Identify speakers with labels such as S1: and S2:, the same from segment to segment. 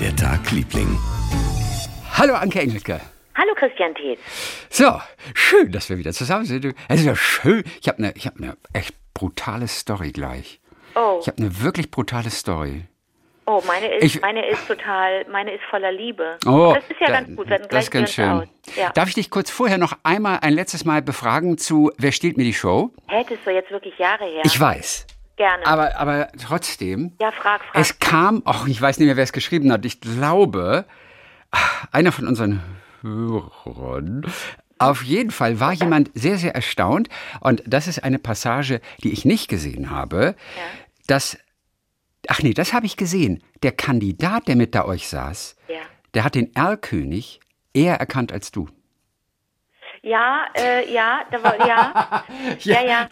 S1: der Tag, Liebling?
S2: Hallo Anke Engelke.
S3: Hallo Christian Thees.
S2: So, schön, dass wir wieder zusammen sind. Es ist ja schön. Ich habe eine hab ne echt brutale Story gleich.
S3: Oh,
S2: Ich habe eine wirklich brutale Story.
S3: oh meine, ist,
S2: Ich-
S3: meine ist total, meine ist voller Liebe.
S2: Oh,
S3: das ist ja
S2: da-
S3: ganz gut, dann
S2: das ist ganz schön.
S3: Ja.
S2: Darf ich dich kurz vorher noch einmal ein letztes Mal befragen zu Wer stiehlt mir die Show?
S3: Hättest du jetzt wirklich Jahre her?
S2: Ich weiß.
S3: Gerne.
S2: Aber, aber trotzdem,
S3: ja, frag, frag.
S2: es kam, ach, ich weiß nicht mehr, wer es geschrieben hat. Ich glaube, einer von unseren Hörern. Auf jeden Fall war jemand sehr, sehr erstaunt. Und das ist eine Passage, die ich nicht gesehen habe. Dass, ach nee, das habe ich gesehen. Der Kandidat, der mit da euch saß,
S3: ja.
S2: der hat den Erlkönig eher erkannt als du.
S3: Ja, äh, ja, da war, ja, ja, ja.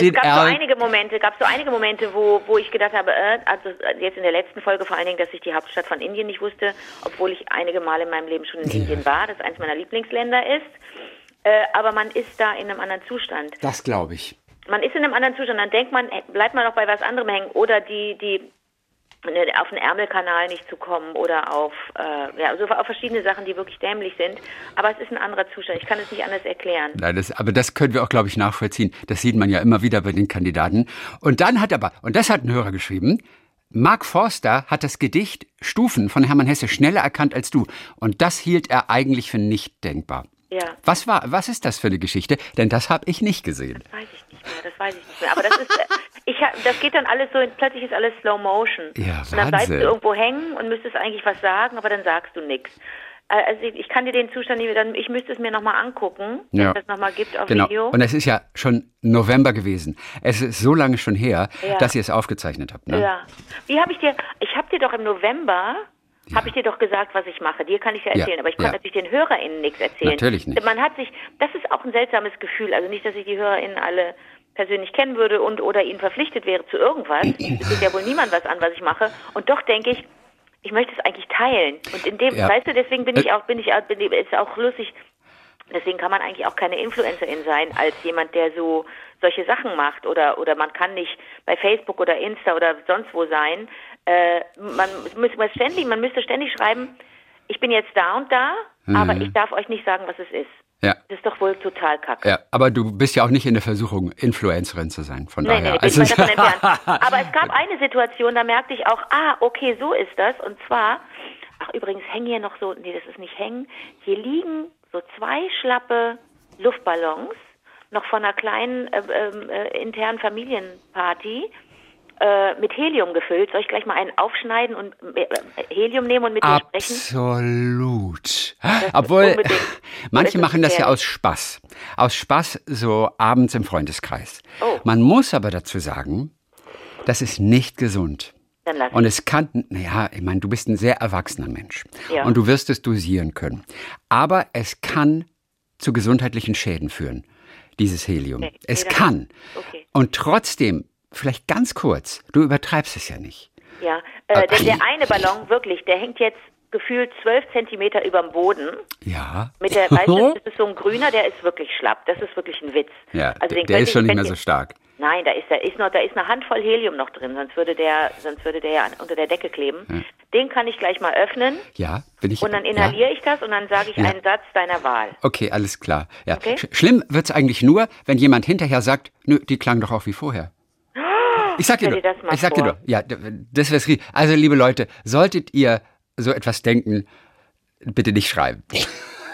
S2: Den
S3: Es gab so einige Momente, gab so einige Momente, wo, wo ich gedacht habe, äh, also äh, jetzt in der letzten Folge vor allen Dingen, dass ich die Hauptstadt von Indien nicht wusste, obwohl ich einige Male in meinem Leben schon in Indien war, das eins meiner Lieblingsländer ist. Äh, aber man ist da in einem anderen Zustand.
S2: das glaube ich.
S3: man ist in einem anderen Zustand, dann denkt man, äh, bleibt man auch bei was anderem hängen oder die, die auf den Ärmelkanal nicht zu kommen oder auf, äh, ja, also auf verschiedene Sachen, die wirklich dämlich sind. Aber es ist ein anderer Zustand. Ich kann es nicht anders erklären.
S2: Nein, das, aber das können wir auch, glaube ich, nachvollziehen. Das sieht man ja immer wieder bei den Kandidaten. Und dann hat aber, und das hat ein Hörer geschrieben, Mark Forster hat das Gedicht Stufen von Hermann Hesse schneller erkannt als du. Und das hielt er eigentlich für nicht denkbar.
S3: Ja.
S2: Was war, was ist das für eine Geschichte? Denn das habe ich nicht gesehen.
S3: Weiß ich nicht mehr, das weiß ich nicht mehr. Aber das ist, äh, ich hab, das geht dann alles so, plötzlich ist alles Slow Motion.
S2: Ja,
S3: und dann bleibst du
S2: Wahnsinn.
S3: irgendwo hängen und müsstest eigentlich was sagen, aber dann sagst du nichts. Äh, Also ich, ich kann dir den Zustand nicht, dann, ich müsste es mir nochmal angucken, wenn
S2: Ja.
S3: es das nochmal gibt auf
S2: Genau.
S3: Video.
S2: Und es ist ja schon November gewesen. Es ist so lange schon her,
S3: Ja.
S2: dass ihr es aufgezeichnet habt. Ne?
S3: Ja. Wie habe ich dir, ich habe dir doch im November, habe ich dir doch gesagt, was ich mache. Dir kann ich ja
S2: Ja,
S3: erzählen, aber ich kann
S2: ja.
S3: natürlich den HörerInnen nichts erzählen.
S2: Natürlich nicht.
S3: Man hat sich, das ist auch ein seltsames Gefühl, also nicht, dass ich die HörerInnen alle persönlich kennen würde und oder ihnen verpflichtet wäre zu irgendwas. Es geht ja wohl niemand was an, was ich mache. Und doch denke ich, ich möchte es eigentlich teilen. Und in dem,
S2: Ja.
S3: weißt du, deswegen bin ich
S2: Äh,
S3: auch, bin ich auch, bin, ist auch lustig, Deswegen kann man eigentlich auch keine Influencerin sein als jemand, der so solche Sachen macht oder oder man kann nicht bei Facebook oder Insta oder sonst wo sein. Äh, man man ständig, man müsste ständig schreiben, ich bin jetzt da und da, aber ich darf euch nicht sagen, was es ist.
S2: Ja.
S3: Das ist doch wohl total kacke.
S2: Ja, aber du bist ja auch nicht in der Versuchung, Influencerin zu sein. Von
S3: Nee,
S2: daher.
S3: nee, ich
S2: Also-
S3: weit davon. Aber es gab eine Situation, da merkte ich auch, ah, okay, so ist das. Und zwar, ach übrigens, hängen hier noch so, nee, das ist nicht hängen, hier liegen so zwei schlappe Luftballons, noch von einer kleinen äh, ähm, äh, internen Familienparty, äh, mit Helium gefüllt. Soll ich gleich mal einen aufschneiden und äh, Helium nehmen und mit dir sprechen?
S2: Absolut. Obwohl, manche
S3: Das
S2: machen das ja aus Spaß. Aus Spaß so abends im Freundeskreis.
S3: Oh.
S2: Man muss aber dazu sagen, das ist nicht gesund. Und es kann, naja, ich meine, du bist ein sehr erwachsener Mensch.
S3: Ja.
S2: Und du wirst es dosieren können. Aber es kann zu gesundheitlichen Schäden führen, dieses Helium.
S3: Okay,
S2: Es kann.
S3: okay.
S2: Und trotzdem, vielleicht ganz kurz, du übertreibst es ja nicht.
S3: Ja, äh, denn der eine Ballon, wirklich, der hängt jetzt gefühlt zwölf Zentimeter über dem Boden.
S2: Ja.
S3: Mit der, weißt du, das ist so ein grüner, der ist wirklich schlapp. Das ist wirklich ein Witz.
S2: Ja,
S3: also den
S2: der ist schon
S3: ich-
S2: nicht mehr so stark.
S3: Nein, da ist, da ist noch, da ist eine Handvoll Helium noch drin, sonst würde der, sonst würde der ja unter der Decke kleben. Den kann ich gleich mal öffnen
S2: Ja, bin ich.
S3: und dann
S2: ja?
S3: inhaliere ich das und dann sage ich
S2: Ja.
S3: einen Satz deiner Wahl.
S2: Okay, alles klar. Ja.
S3: Okay.
S2: Sch schlimm wird's eigentlich nur, wenn jemand hinterher sagt, nö, die klang doch auch wie vorher. Ich sag dir nur,
S3: das
S2: ich sag dir nur, ja, das wär's rie- Also, liebe Leute, solltet ihr so etwas denken, bitte nicht schreiben.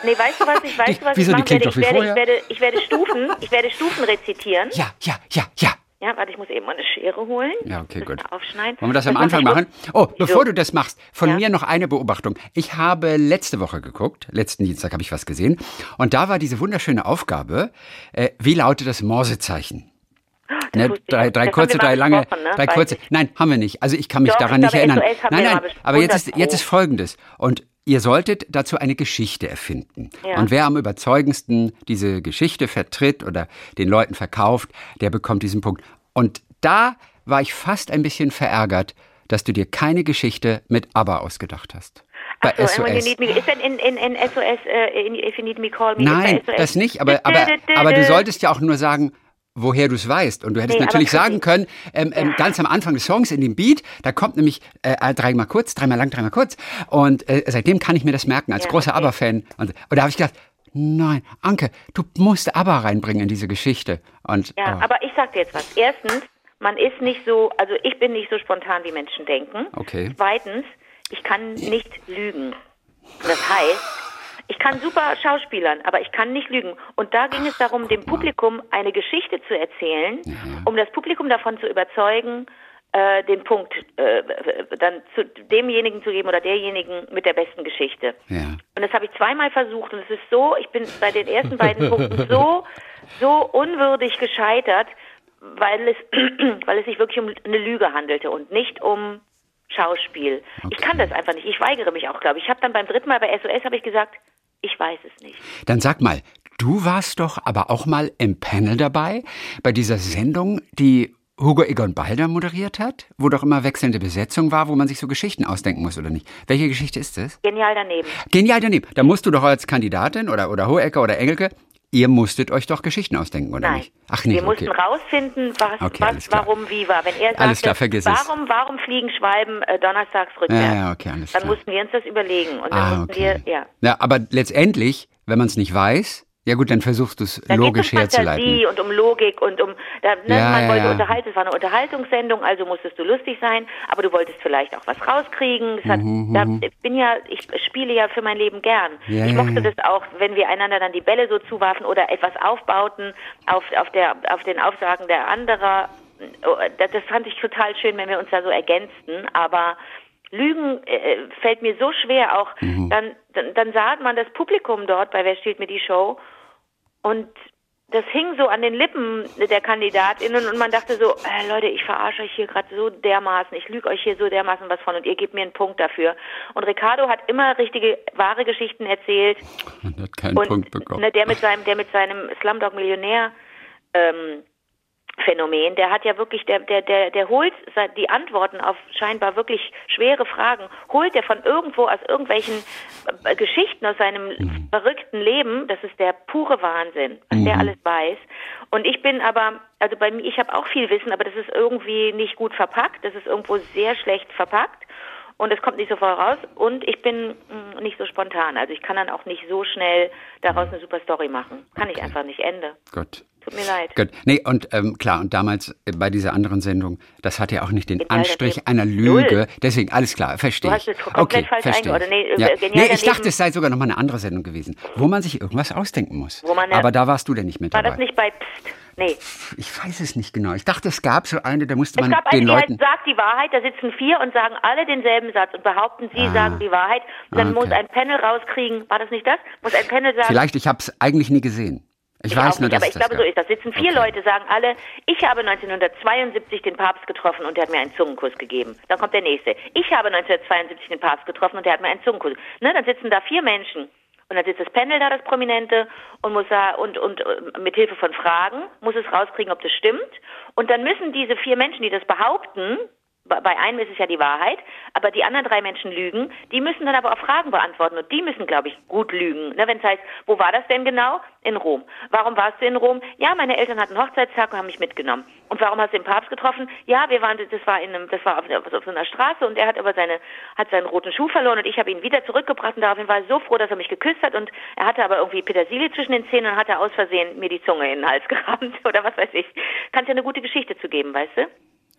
S3: Nee, weißt du was, ich weiß, was
S2: wieso,
S3: ich machen werde. Ich werde, ich werde, ich werde Stufen, ich werde Stufen rezitieren.
S2: Ja, ja, ja, ja.
S3: Ja, warte, ich muss eben mal eine Schere holen.
S2: Ja, okay,
S3: Das
S2: gut.
S3: Aufschneiden.
S2: Wollen wir das am
S3: mache
S2: Anfang machen? Oh, bevor
S3: So.
S2: du das machst, von
S3: Ja.
S2: mir noch eine Beobachtung. Ich habe letzte Woche geguckt, letzten Dienstag habe ich was gesehen, und da war diese wunderschöne Aufgabe, äh, wie lautet das Morsezeichen? Ne,
S3: ich
S2: drei, drei kurze, drei lange,
S3: ne?
S2: drei kurze. Nein, haben wir nicht. Also ich kann mich
S3: Doch,
S2: daran
S3: ich
S2: nicht erinnern. Nein, nein. Aber jetzt ist,
S3: 100
S2: jetzt ist. Folgendes. Und ihr solltet dazu eine Geschichte erfinden.
S3: Ja.
S2: Und wer am überzeugendsten diese Geschichte vertritt oder den Leuten verkauft, der bekommt diesen Punkt. Und da war ich fast ein bisschen verärgert, dass du dir keine Geschichte mit ABBA ausgedacht hast. Bei
S3: Ach so,
S2: SOS.
S3: me, ist denn in, in, in SOS, äh, in, if you need me, call me?
S2: Nein, das nicht, aber, aber, aber du solltest ja auch nur sagen, woher du es weißt. Und du hättest
S3: Nee,
S2: natürlich
S3: aber
S2: sagen können, ähm, ähm,
S3: Ja.
S2: ganz am Anfang des Songs in dem Beat, da kommt nämlich äh, dreimal kurz, dreimal lang, dreimal kurz. Und äh, seitdem kann ich mir das merken, als
S3: Ja,
S2: großer
S3: okay.
S2: ABBA-Fan. Und, und da habe ich gedacht, nein, Anke, du musst ABBA reinbringen in diese Geschichte. Und,
S3: Ja,
S2: oh,
S3: aber ich sag dir jetzt was. Erstens, man ist nicht so, also ich bin nicht so spontan, wie Menschen denken.
S2: Okay.
S3: Zweitens, ich kann nicht lügen. Das heißt, ich kann super schauspielern, aber ich kann nicht lügen. Und da ging es darum, dem Publikum eine Geschichte zu erzählen, um das Publikum davon zu überzeugen, äh, den Punkt äh, dann zu demjenigen zu geben oder derjenigen mit der besten Geschichte.
S2: ja.
S3: Und das habe ich zweimal versucht und es ist so, ich bin bei den ersten beiden Punkten so, so unwürdig gescheitert, weil es, weil es sich wirklich um eine Lüge handelte und nicht um Schauspiel. Ich kann das einfach nicht. Ich weigere mich auch, glaube ich. Ich habe dann beim dritten Mal bei SOS habe ich gesagt, ich weiß es nicht.
S2: Dann sag mal, du warst doch aber auch mal im Panel dabei, bei dieser Sendung, die Hugo Egon Balder moderiert hat, wo doch immer wechselnde Besetzung war, wo man sich so Geschichten ausdenken muss, oder nicht? Welche Geschichte ist das?
S3: Genial daneben.
S2: Genial daneben. Da musst du doch als Kandidatin oder, oder Hohecker oder Engelke, ihr musstet euch doch Geschichten ausdenken, oder
S3: Nein.
S2: nicht? Ach nee,
S3: wir mussten
S2: okay.
S3: rausfinden, was,
S2: Okay,
S3: was warum, wie war. Wenn er sagte,
S2: Alles klar, vergiss es.
S3: warum, warum fliegen Schwalben äh, donnerstags rückwärts?
S2: Ja, ja, okay, alles
S3: Dann mussten wir uns das überlegen und dann
S2: Ah,
S3: mussten wir, ja.
S2: Ja, aber letztendlich, wenn man es nicht weiß, ja gut, dann versuchst du es logisch
S3: geht es um
S2: herzuleiten.
S3: Und um Logik und um, da, ne,
S2: Ja,
S3: man
S2: ja,
S3: wollte
S2: ja.
S3: unterhalten, es war eine Unterhaltungssendung, also musstest du lustig sein, aber du wolltest vielleicht auch was rauskriegen. Hat, da, ich bin ja, ich spiele ja für mein Leben gern.
S2: Mhm, Ja,
S3: ich mochte das auch, wenn wir einander dann die Bälle so zuwarfen oder etwas aufbauten auf, auf der, auf den Aufsagen der anderer. Oh, Das, das fand ich total schön, wenn wir uns da so ergänzten, aber Lügen äh, fällt mir so schwer auch.
S2: Mhm.
S3: Dann, dann, dann sah man das Publikum dort bei Wer steht mir die Show und das hing so an den Lippen der KandidatInnen und man dachte so, äh, Leute, ich verarsche euch hier gerade so dermaßen, ich lüge euch hier so dermaßen was von und ihr gebt mir einen Punkt dafür. Und Ricardo hat immer richtige, wahre Geschichten erzählt
S2: Man hat keinen
S3: und
S2: Punkt bekommen.
S3: ne, der mit seinem, der mit seinem Slumdog Millionär ähm, Phänomen, der hat ja wirklich, der, der, der, der holt die Antworten auf scheinbar wirklich schwere Fragen, holt er von irgendwo aus irgendwelchen äh, Geschichten aus seinem
S2: Mhm.
S3: verrückten Leben. Das ist der pure Wahnsinn, was der alles weiß. Und ich bin aber, also bei mir, ich habe auch viel Wissen, aber das ist irgendwie nicht gut verpackt. Das ist irgendwo sehr schlecht verpackt. Und es kommt nicht so voll raus. Und ich bin mh, nicht so spontan. Also ich kann dann auch nicht so schnell daraus eine super Story machen. Kann ich einfach nicht. Ende.
S2: Gott.
S3: Tut mir leid.
S2: Gut. Nee, und ähm, klar, und damals äh, bei dieser anderen Sendung, das hat ja auch nicht den
S3: Genial
S2: Anstrich einer Lüge.
S3: Null.
S2: Deswegen, alles klar, verstehe
S3: Du
S2: ich.
S3: hast es komplett falsch
S2: verstehe
S3: eingeordnet. Nee,
S2: ich. Ja.
S3: äh, genial
S2: nee, ich
S3: daneben.
S2: dachte, es sei sogar noch mal eine andere Sendung gewesen, wo man sich irgendwas ausdenken muss.
S3: Wo man eine-
S2: Aber da warst du denn nicht mit
S3: War
S2: dabei.
S3: das nicht bei Psst? Nee.
S2: Ich weiß es nicht genau. Ich dachte, es gab so eine, da musste
S3: Es
S2: man
S3: gab
S2: den
S3: eine, die
S2: Leuten...
S3: heißt Sagt die Wahrheit, da sitzen vier und sagen alle denselben Satz und behaupten, sie
S2: Ah.
S3: sagen die Wahrheit. Und dann
S2: okay.
S3: muss ein Panel rauskriegen, war das nicht das? Muss ein Panel sagen,
S2: Vielleicht, ich habe es eigentlich nie gesehen. Ich,
S3: Ich
S2: weiß nur,
S3: nicht,
S2: dass
S3: aber
S2: es
S3: ich
S2: das
S3: glaube, so
S2: gab.
S3: ist das. Sitzen vier
S2: Okay.
S3: Leute, sagen alle, ich habe 1972 den Papst getroffen und der hat mir einen Zungenkuss gegeben. Dann kommt der nächste. Ich habe 1972 den Papst getroffen und der hat mir einen Zungenkuss. Ne, dann sitzen da vier Menschen. Und dann sitzt das Panel da, das Prominente, und muss da, und, und äh, mit Hilfe von Fragen muss es rauskriegen, ob das stimmt. Und dann müssen diese vier Menschen, die das behaupten, bei einem ist es ja die Wahrheit, aber die anderen drei Menschen lügen, die müssen dann aber auch Fragen beantworten und die müssen, glaube ich, gut lügen. Ne, Wenn es heißt, wo war das denn genau? In Rom. Warum warst du in Rom? Ja, meine Eltern hatten Hochzeitstag und haben mich mitgenommen. Und warum hast du den Papst getroffen? Ja, wir waren, das war in einem, das war auf, auf so einer Straße und er hat aber seine, hat seinen roten Schuh verloren und ich habe ihn wieder zurückgebracht und daraufhin war er so froh, dass er mich geküsst hat und er hatte aber irgendwie Petersilie zwischen den Zähnen und hat er aus Versehen mir die Zunge in den Hals gerammt oder was weiß ich. Kannst ja eine gute Geschichte zu geben, weißt du?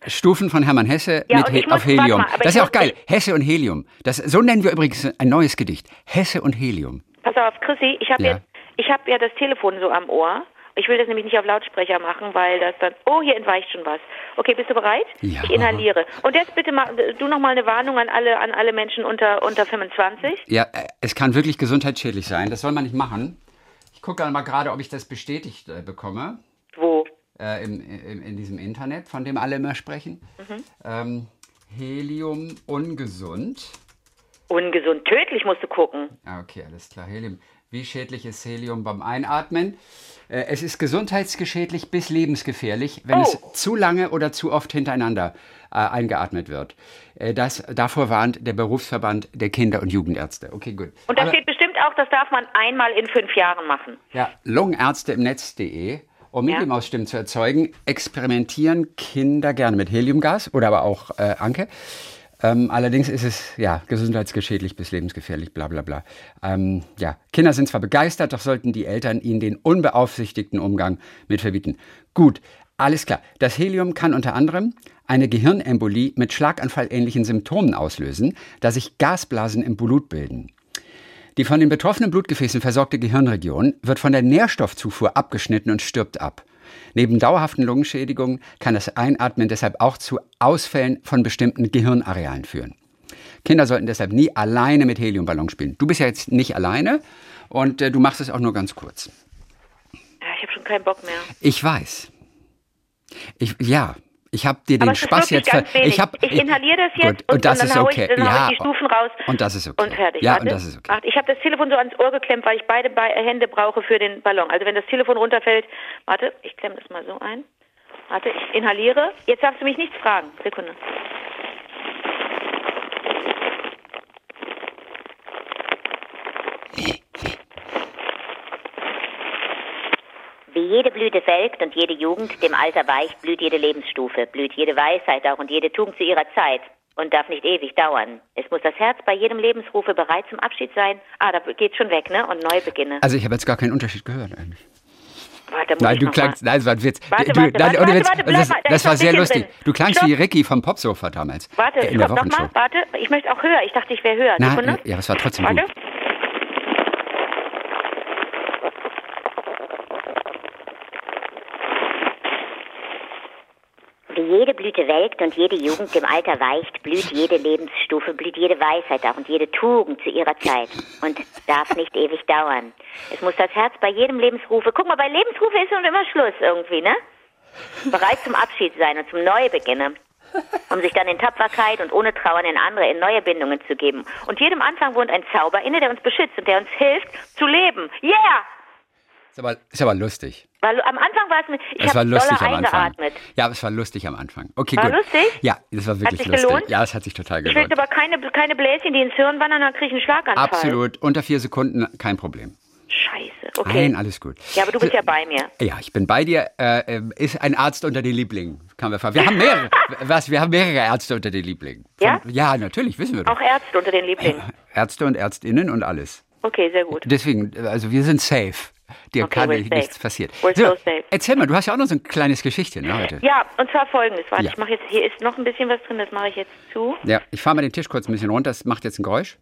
S2: Stufen von Hermann Hesse
S3: Ja,
S2: mit
S3: muss-
S2: auf Helium.
S3: mal,
S2: das ist ja auch geil. Hesse und Helium. Das, so nennen wir übrigens ein neues Gedicht. Hesse und Helium.
S3: Pass auf, Chrissy, ich habe
S2: Ja.
S3: jetzt, ich habe ja das Telefon so am Ohr. Ich will das nämlich nicht auf Lautsprecher machen, weil das dann. Oh, hier entweicht schon was. Okay, bist du bereit?
S2: Ja.
S3: Ich inhaliere. Und jetzt bitte mal, du noch mal eine Warnung an alle, an alle Menschen unter unter 25.
S2: Ja, äh, es kann wirklich gesundheitsschädlich sein. Das soll man nicht machen. Ich gucke mal gerade, ob ich das bestätigt äh, bekomme.
S3: Wo?
S2: Äh, im, im, in diesem Internet, von dem alle immer sprechen.
S3: Mhm.
S2: Ähm, Helium ungesund.
S3: Ungesund, tödlich musst du gucken.
S2: Ah, okay, alles klar. Helium. Wie schädlich ist Helium beim Einatmen? Äh, es ist gesundheitsgeschädlich bis lebensgefährlich, wenn
S3: Oh.
S2: es zu lange oder zu oft hintereinander äh, eingeatmet wird. Äh, das, davor warnt der Berufsverband der Kinder- und Jugendärzte. Okay, gut.
S3: Und da
S2: Aber-
S3: steht bestimmt auch, das darf man einmal in fünf Jahren machen.
S2: Ja, Lungenärzte im Netz.de. Um
S3: Ja.
S2: Mickey Stimmen zu erzeugen, experimentieren Kinder gerne mit Heliumgas oder aber auch äh, Anke. Ähm, allerdings ist es ja gesundheitsgeschädlich bis lebensgefährlich, bla bla bla. Ähm, ja, Kinder sind zwar begeistert, doch sollten die Eltern ihnen den unbeaufsichtigten Umgang mit verbieten. Gut, alles klar. Das Helium kann unter anderem eine Gehirnembolie mit schlaganfallähnlichen Symptomen auslösen, da sich Gasblasen im Blut bilden. Die von den betroffenen Blutgefäßen versorgte Gehirnregion wird von der Nährstoffzufuhr abgeschnitten und stirbt ab. Neben dauerhaften Lungenschädigungen kann das Einatmen deshalb auch zu Ausfällen von bestimmten Gehirnarealen führen. Kinder sollten deshalb nie alleine mit Heliumballon spielen. Du bist ja jetzt nicht alleine und äh, du machst es auch nur ganz kurz.
S3: Ich habe schon keinen Bock mehr.
S2: Ich weiß. Ich, ja, ich habe dir den Spaß jetzt ver ich, hab,
S3: ich inhaliere das jetzt
S2: Gut, und, das
S3: dann
S2: ist okay.
S3: ich, dann
S2: ja,
S3: ich die Stufen raus
S2: und das ist okay.
S3: und fertig.
S2: Ja,
S3: Warte.
S2: und das ist okay.
S3: Ich habe das Telefon so ans Ohr geklemmt, weil ich beide Be Hände brauche für den Ballon. Also wenn das Telefon runterfällt, warte, ich klemme das mal so ein. Warte, ich inhaliere. Jetzt darfst du mich nichts fragen. Sekunde.
S1: Wie jede Blüte welkt und jede Jugend dem Alter weicht, blüht jede Lebensstufe, blüht jede Weisheit auch und jede Tugend zu ihrer Zeit und darf nicht ewig dauern. Es muss das Herz bei jedem Lebensrufe bereit zum Abschied sein. Ah, da geht's schon weg, ne? Und neu beginne.
S2: Also ich habe jetzt gar keinen Unterschied gehört eigentlich.
S3: Warte,
S2: Nein, du
S3: noch
S2: klangst,
S3: mal.
S2: nein, es war ein Witz.
S3: Warte,
S2: du,
S3: warte,
S2: nein,
S3: warte,
S2: Witz,
S3: warte, bleib
S2: das,
S3: mal, da
S2: das
S3: noch
S2: war sehr lustig.
S3: drin.
S2: Du klangst
S3: Stopp.
S2: wie Ricky vom Popsofa damals.
S3: Warte,
S2: in der
S3: stopp,
S2: Wochenshow.
S3: nochmal, warte. Ich möchte auch höher. Ich dachte, ich wäre höher.
S2: Na,
S3: Sekunde.
S2: ja, das war trotzdem
S3: Warte.
S2: gut.
S1: Wie jede Blüte welkt und jede Jugend dem Alter weicht, blüht jede Lebensstufe, blüht jede Weisheit auch und jede Tugend zu ihrer Zeit und darf nicht ewig dauern. Es muss das Herz bei jedem Lebensrufe, guck mal, bei Lebensrufe ist schon immer Schluss irgendwie, ne? Bereit zum Abschied sein und zum Neubeginnen. Um sich dann in Tapferkeit und ohne Trauern in andere, in neue Bindungen zu geben. Und jedem Anfang wohnt ein Zauber inne, der uns beschützt und der uns hilft zu leben. Yeah!
S2: Ist aber, ist aber lustig.
S3: Weil am Anfang war es mir, ich
S2: Es war
S3: habe
S2: lustig am Anfang.
S3: eingeatmet.
S2: Ja, aber es war lustig am Anfang. Okay,
S3: War
S2: gut.
S3: lustig?
S2: Ja, das war wirklich
S3: sich
S2: lustig.
S3: gelohnt?
S2: Ja, es hat sich total
S3: Ich
S2: gelohnt.
S3: will aber keine, keine Bläschen, die ins Hirn wandern, dann kriege ich einen Schlaganfall.
S2: Absolut. Unter vier Sekunden kein Problem.
S3: Scheiße, okay.
S2: Nein, alles gut.
S3: Ja, aber du bist ja bei mir.
S2: Ja, ich bin bei dir. Äh, äh, ist ein Arzt unter den Lieblingen? Kann wir fragen. Wir haben mehrere. was? Wir haben mehrere Ärzte unter den Lieblingen.
S3: Ja?
S2: Ja, natürlich, wissen wir doch.
S3: Auch Ärzte unter den Lieblingen.
S2: Ärzte und Ärztinnen und alles.
S3: Okay, sehr gut.
S2: Deswegen, also wir sind safe. Dir
S3: Okay,
S2: kann nichts passieren.
S3: So safe.
S2: Erzähl mal, du hast ja auch noch so ein kleines Geschichtchen ne, heute.
S3: Ja, und zwar folgendes. Warte,
S2: Ja.
S3: ich mache jetzt, hier ist noch ein bisschen was drin, das mache ich jetzt zu.
S2: Ja, ich fahre mal den Tisch kurz ein bisschen runter. Das macht jetzt ein Geräusch.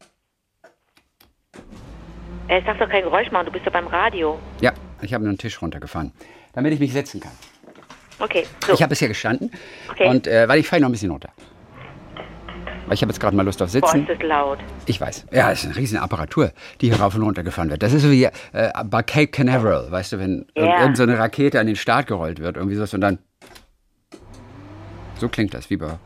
S3: Äh, sag doch kein Geräusch machen, du bist doch beim Radio.
S2: Ja, ich habe nur einen Tisch runtergefahren, damit ich mich setzen kann.
S3: Okay, so.
S2: Ich habe bisher gestanden
S3: Okay.
S2: und äh, weil ich fahre noch ein bisschen runter. Ich habe jetzt gerade mal Lust auf
S3: Boah,
S2: Sitzen.
S3: ist das laut.
S2: Ich weiß. Ja, es ist eine riesen Apparatur, die hier rauf und runter gefahren wird. Das ist so wie äh, bei Cape Canaveral, weißt du, wenn
S3: Ja.
S2: irgend so eine Rakete an den Start gerollt wird, irgendwie sowas und dann. So klingt das, wie bei.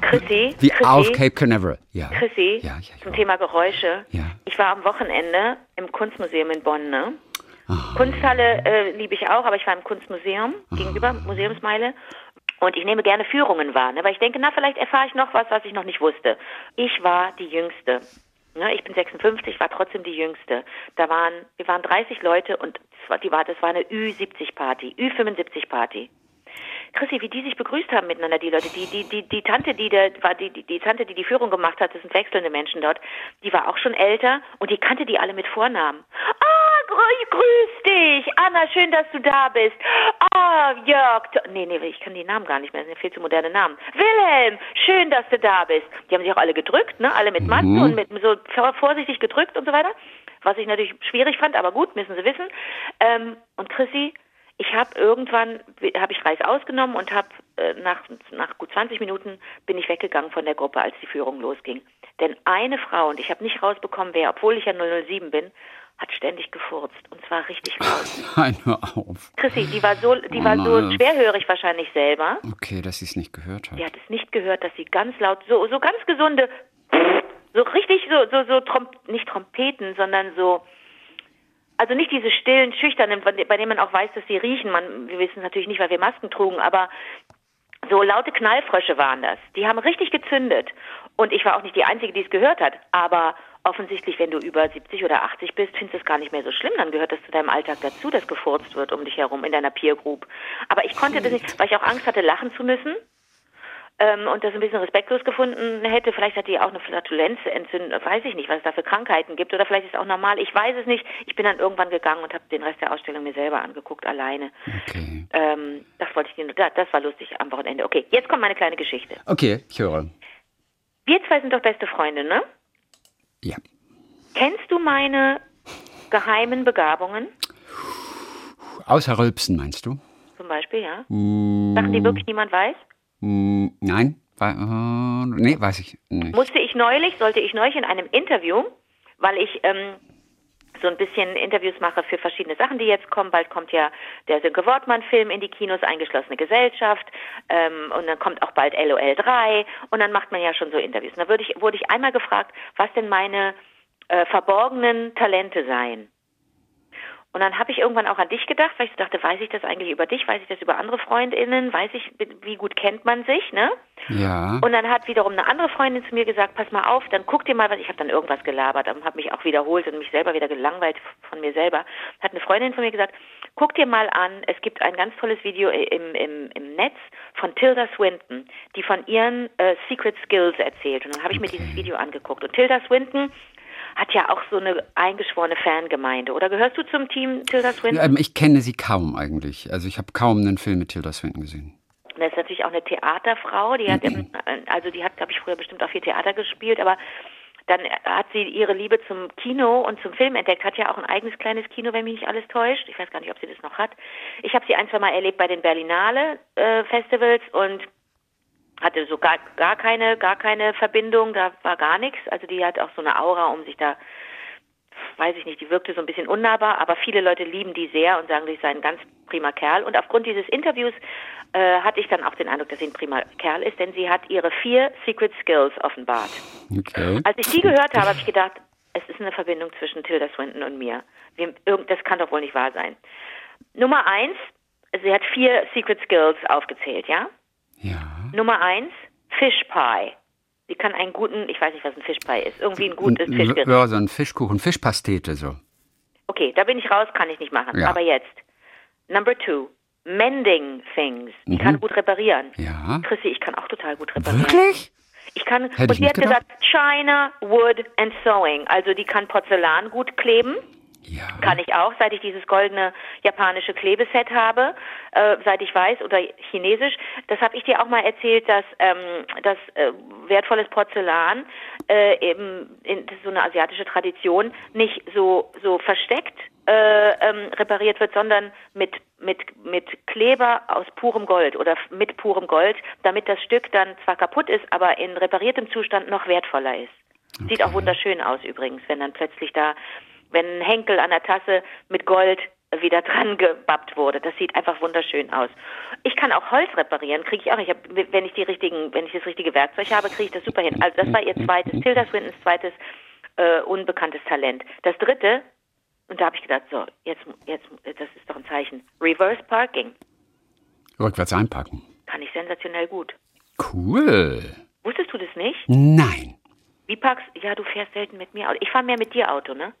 S3: Chrissy,
S2: Wie
S3: Chrissy,
S2: auf Cape Canaveral. Ja.
S3: Chrissy,
S2: Ja, ja,
S3: zum
S2: auch.
S3: Thema Geräusche.
S2: Ja.
S3: Ich war am Wochenende im Kunstmuseum in Bonn, ne? Kunsthalle äh, liebe ich auch, aber ich war im Kunstmuseum gegenüber, Museumsmeile. Und ich nehme gerne Führungen wahr, ne? weil ich denke, na, vielleicht erfahre ich noch was, was ich noch nicht wusste. Ich war die Jüngste. Ne? Ich bin 56, war trotzdem die Jüngste. Da waren, wir waren 30 Leute und das war, die war, das war eine Ü70-Party, Ü75-Party. Chrissy, wie die sich begrüßt haben miteinander, die Leute, die, die, die, die Tante, die da war, die, die, die Tante, die die Führung gemacht hat, das sind wechselnde Menschen dort, die war auch schon älter und die kannte die alle mit Vornamen. Ah, grüß dich, Anna, schön, dass du da bist. Ah, Jörg, t- nee, nee, ich kann die Namen gar nicht mehr, das sind ja viel zu moderne Namen. Wilhelm, schön, dass du da bist. Die haben sich auch alle gedrückt, ne, alle mit Maske und mit so vor- vorsichtig gedrückt und so weiter. Was ich natürlich schwierig fand, aber gut, müssen sie wissen. Ähm, und Chrissy, ich habe irgendwann habe ich Reis ausgenommen und habe äh, nach nach gut 20 Minuten bin ich weggegangen von der Gruppe, als die Führung losging. Denn eine Frau und ich habe nicht rausbekommen, wer, obwohl ich ja 007 bin, hat ständig gefurzt und zwar richtig laut.
S2: Nein, hör auf.
S3: Chrissy, die war so die
S2: Oh
S3: war so schwerhörig wahrscheinlich selber.
S2: Okay, dass sie es nicht gehört hat.
S3: Die hat es nicht gehört, dass sie ganz laut so so ganz gesunde so richtig so so so Trom nicht Trompeten, sondern so also nicht diese stillen, schüchternen, bei bei denen man auch weiß, dass sie riechen. Man, wir wissen es natürlich nicht, weil wir Masken trugen, aber so laute Knallfrösche waren das. Die haben richtig gezündet. Und ich war auch nicht die Einzige, die es gehört hat. Aber offensichtlich, wenn du über 70 oder 80 bist, findest du es gar nicht mehr so schlimm. Dann gehört das zu deinem Alltag dazu, dass gefurzt wird um dich herum in deiner Peer Group. Aber ich konnte das nicht, weil ich auch Angst hatte, lachen zu müssen ähm, und das ein bisschen respektlos gefunden hätte. Vielleicht hat die auch eine Flatulenz entzündet, weiß ich nicht, was es da für Krankheiten gibt. Oder vielleicht ist es auch normal, ich weiß es nicht. Ich bin dann irgendwann gegangen und habe den Rest der Ausstellung mir selber angeguckt, alleine.
S2: Okay.
S3: Ähm, das wollte ich dir nur, das war lustig am Wochenende. Okay, jetzt kommt meine kleine Geschichte.
S2: Okay, ich höre.
S3: Wir zwei sind doch beste Freunde, ne?
S2: Ja.
S3: Kennst du meine geheimen Begabungen?
S2: Außer Rülpsen, meinst du?
S3: Zum Beispiel, ja?
S2: Mm,
S3: Sachen, die wirklich niemand weiß?
S2: mm, nein? Äh, nee, weiß ich nicht.
S3: Musste ich neulich, sollte ich neulich in einem Interview, weil ich ähm, so ein bisschen Interviews mache für verschiedene Sachen, die jetzt kommen. Bald kommt ja der Sönke Wortmann-Film in die Kinos, Eingeschlossene Gesellschaft. Ähm, und dann kommt auch bald LOL 3. Und dann macht man ja schon so Interviews. Und da wurde ich, wurde ich einmal gefragt, was denn meine äh, verborgenen Talente seien. Und dann habe ich irgendwann auch an dich gedacht, weil ich so dachte, weiß ich das eigentlich über dich? Weiß ich das über andere FreundInnen? Weiß ich, wie gut kennt man sich, ne?
S2: Ja.
S3: Und dann hat wiederum eine andere Freundin zu mir gesagt, pass mal auf, dann guck dir mal was, ich habe dann irgendwas gelabert, habe mich auch wiederholt und mich selber wieder gelangweilt von mir selber. Hat eine Freundin von mir gesagt, guck dir mal an, es gibt ein ganz tolles Video im, im, im Netz von Tilda Swinton, die von ihren äh, Secret Skills erzählt. Und dann habe ich mir
S2: Okay.
S3: dieses Video angeguckt. Und Tilda Swinton hat ja auch so eine eingeschworene Fangemeinde. Oder gehörst du zum Team Tilda Swinton?
S2: Ähm, ich kenne sie kaum eigentlich. Also ich habe kaum einen Film mit Tilda Swinton gesehen.
S3: Das ist natürlich auch eine Theaterfrau, die hat, im- also die hat, glaube ich, früher bestimmt auch viel Theater gespielt, aber dann hat sie ihre Liebe zum Kino und zum Film entdeckt, hat ja auch ein eigenes kleines Kino, wenn mich nicht alles täuscht. Ich weiß gar nicht, ob sie das noch hat. Ich habe sie ein, zwei Mal erlebt bei den Berlinale äh, Festivals und hatte so gar, gar keine, gar keine Verbindung, da war gar nichts. Also die hat auch so eine Aura, um sich da weiß ich nicht, die wirkte so ein bisschen unnahbar, aber viele Leute lieben die sehr und sagen, sie sei ein ganz prima Kerl. Und aufgrund dieses Interviews äh, hatte ich dann auch den Eindruck, dass sie ein prima Kerl ist, denn sie hat ihre vier Secret Skills offenbart.
S2: Okay.
S3: Als ich die gehört habe, habe ich gedacht, es ist eine Verbindung zwischen Tilda Swinton und mir. Wir, das kann doch wohl nicht wahr sein. Nummer eins, sie hat vier Secret Skills aufgezählt, ja?
S2: Ja.
S3: Nummer eins, Fish Pie. Sie kann einen guten, ich weiß nicht, was ein Fish Pie ist, irgendwie ein gutes Fischgericht.
S2: Ja, so ein Fischkuchen, Fischpastete so.
S3: Okay, da bin ich raus, kann ich nicht machen.
S2: Ja.
S3: Aber jetzt, number two, mending things. Ich
S2: Mhm.
S3: kann gut reparieren.
S2: Ja.
S3: Chrissy, ich kann auch total gut reparieren.
S2: Wirklich?
S3: Ich kann,
S2: Hätte
S3: und sie hat
S2: gedacht.
S3: gesagt, China, Wood and Sewing. Also die kann Porzellan gut kleben.
S2: Ja.
S3: Kann ich auch, seit ich dieses goldene japanische Klebeset habe, äh, seit ich weiß, oder chinesisch. Das habe ich dir auch mal erzählt, dass ähm, das äh, wertvolles Porzellan äh, eben in das ist so eine asiatische Tradition nicht so so versteckt äh, ähm, repariert wird, sondern mit mit mit Kleber aus purem Gold oder mit purem Gold, damit das Stück dann zwar kaputt ist, aber in repariertem Zustand noch wertvoller ist. Sieht auch wunderschön aus übrigens, wenn dann plötzlich da, wenn ein Henkel an der Tasse mit Gold wieder dran gebappt wurde. Das sieht einfach wunderschön aus. Ich kann auch Holz reparieren, kriege ich auch. Ich hab, wenn ich die richtigen, wenn ich das richtige Werkzeug habe, kriege ich das super hin. Also das war ihr zweites, Tilda Swintons zweites äh, unbekanntes Talent. Das dritte, und da habe ich gedacht, so, jetzt, jetzt, das ist doch ein Zeichen. Reverse Parking
S2: Rückwärts einpacken.
S3: kann ich sensationell gut.
S2: Cool.
S3: Wusstest du das nicht?
S2: Nein.
S3: Packst, ja, du fährst selten mit mir Auto. Ich fahre mehr mit dir Auto, ne?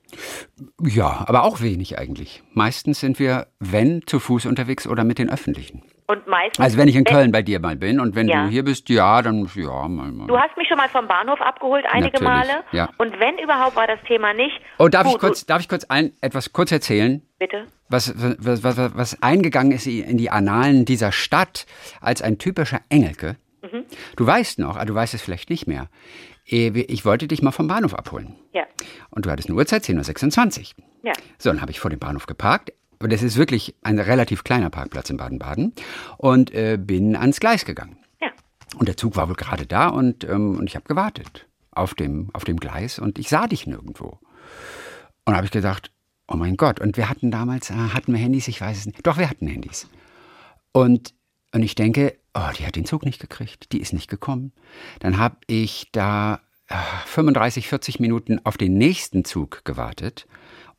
S2: Ja, aber auch wenig eigentlich. Meistens sind wir, wenn, zu Fuß unterwegs oder mit den Öffentlichen.
S3: Und meistens.
S2: Also wenn ich in Köln bei dir mal bin und wenn
S3: Ja.
S2: du hier bist, ja, dann ja, mal, mal.
S3: Du hast mich schon mal vom Bahnhof abgeholt, einige
S2: Natürlich,
S3: Male.
S2: ja.
S3: Und wenn überhaupt war das Thema nicht.
S2: Oh, darf
S3: Du,
S2: ich kurz, darf ich kurz ein, etwas kurz erzählen?
S3: Bitte?
S2: was, was, was, was eingegangen ist in die Annalen dieser Stadt als ein typischer Engelke.
S3: Mhm.
S2: Du weißt noch, ah, du weißt es vielleicht nicht mehr. Eh, Ich wollte dich mal vom Bahnhof abholen.
S3: Ja.
S2: Und du hattest eine Uhrzeit, 10.26 Uhr.
S3: Ja.
S2: So, dann habe ich vor dem Bahnhof geparkt. Und das ist wirklich ein relativ kleiner Parkplatz in Baden-Baden. Und äh, bin ans Gleis gegangen.
S3: Ja.
S2: Und der Zug war wohl gerade da und, ähm, und ich habe gewartet auf dem, auf dem Gleis und ich sah dich nirgendwo. Und habe ich gedacht, oh mein Gott. Und wir hatten damals, äh, hatten wir Handys? Ich weiß es nicht. Doch, wir hatten Handys. Und, und ich denke, oh, die hat den Zug nicht gekriegt. Die ist nicht gekommen. Dann habe ich da äh, 35, 40 Minuten auf den nächsten Zug gewartet.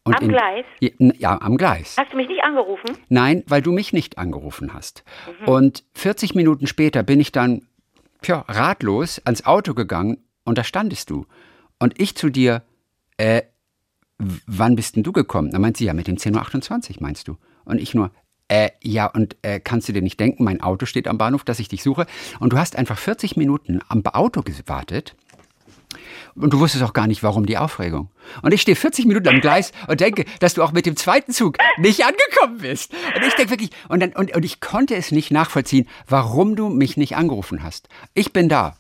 S2: Und
S3: Am Gleis?
S2: Ja, am Gleis.
S3: Hast du mich nicht angerufen?
S2: Nein, weil du mich nicht angerufen hast.
S3: Mhm.
S2: Und 40 Minuten später bin ich dann tja, ratlos ans Auto gegangen und da standest du. Und ich zu dir, äh, wann bist denn du gekommen? Dann meint sie, ja, mit dem 10.28 Uhr meinst du. Und ich nur, äh, ja, und äh, kannst du dir nicht denken, mein Auto steht am Bahnhof, dass ich dich suche. Und du hast einfach 40 Minuten am Auto gewartet. Und du wusstest auch gar nicht, warum die Aufregung. Und ich stehe 40 Minuten am Gleis und denke, dass du auch mit dem zweiten Zug nicht angekommen bist. Und ich denke wirklich, und, dann, und, und ich konnte es nicht nachvollziehen, warum du mich nicht angerufen hast. Ich bin da.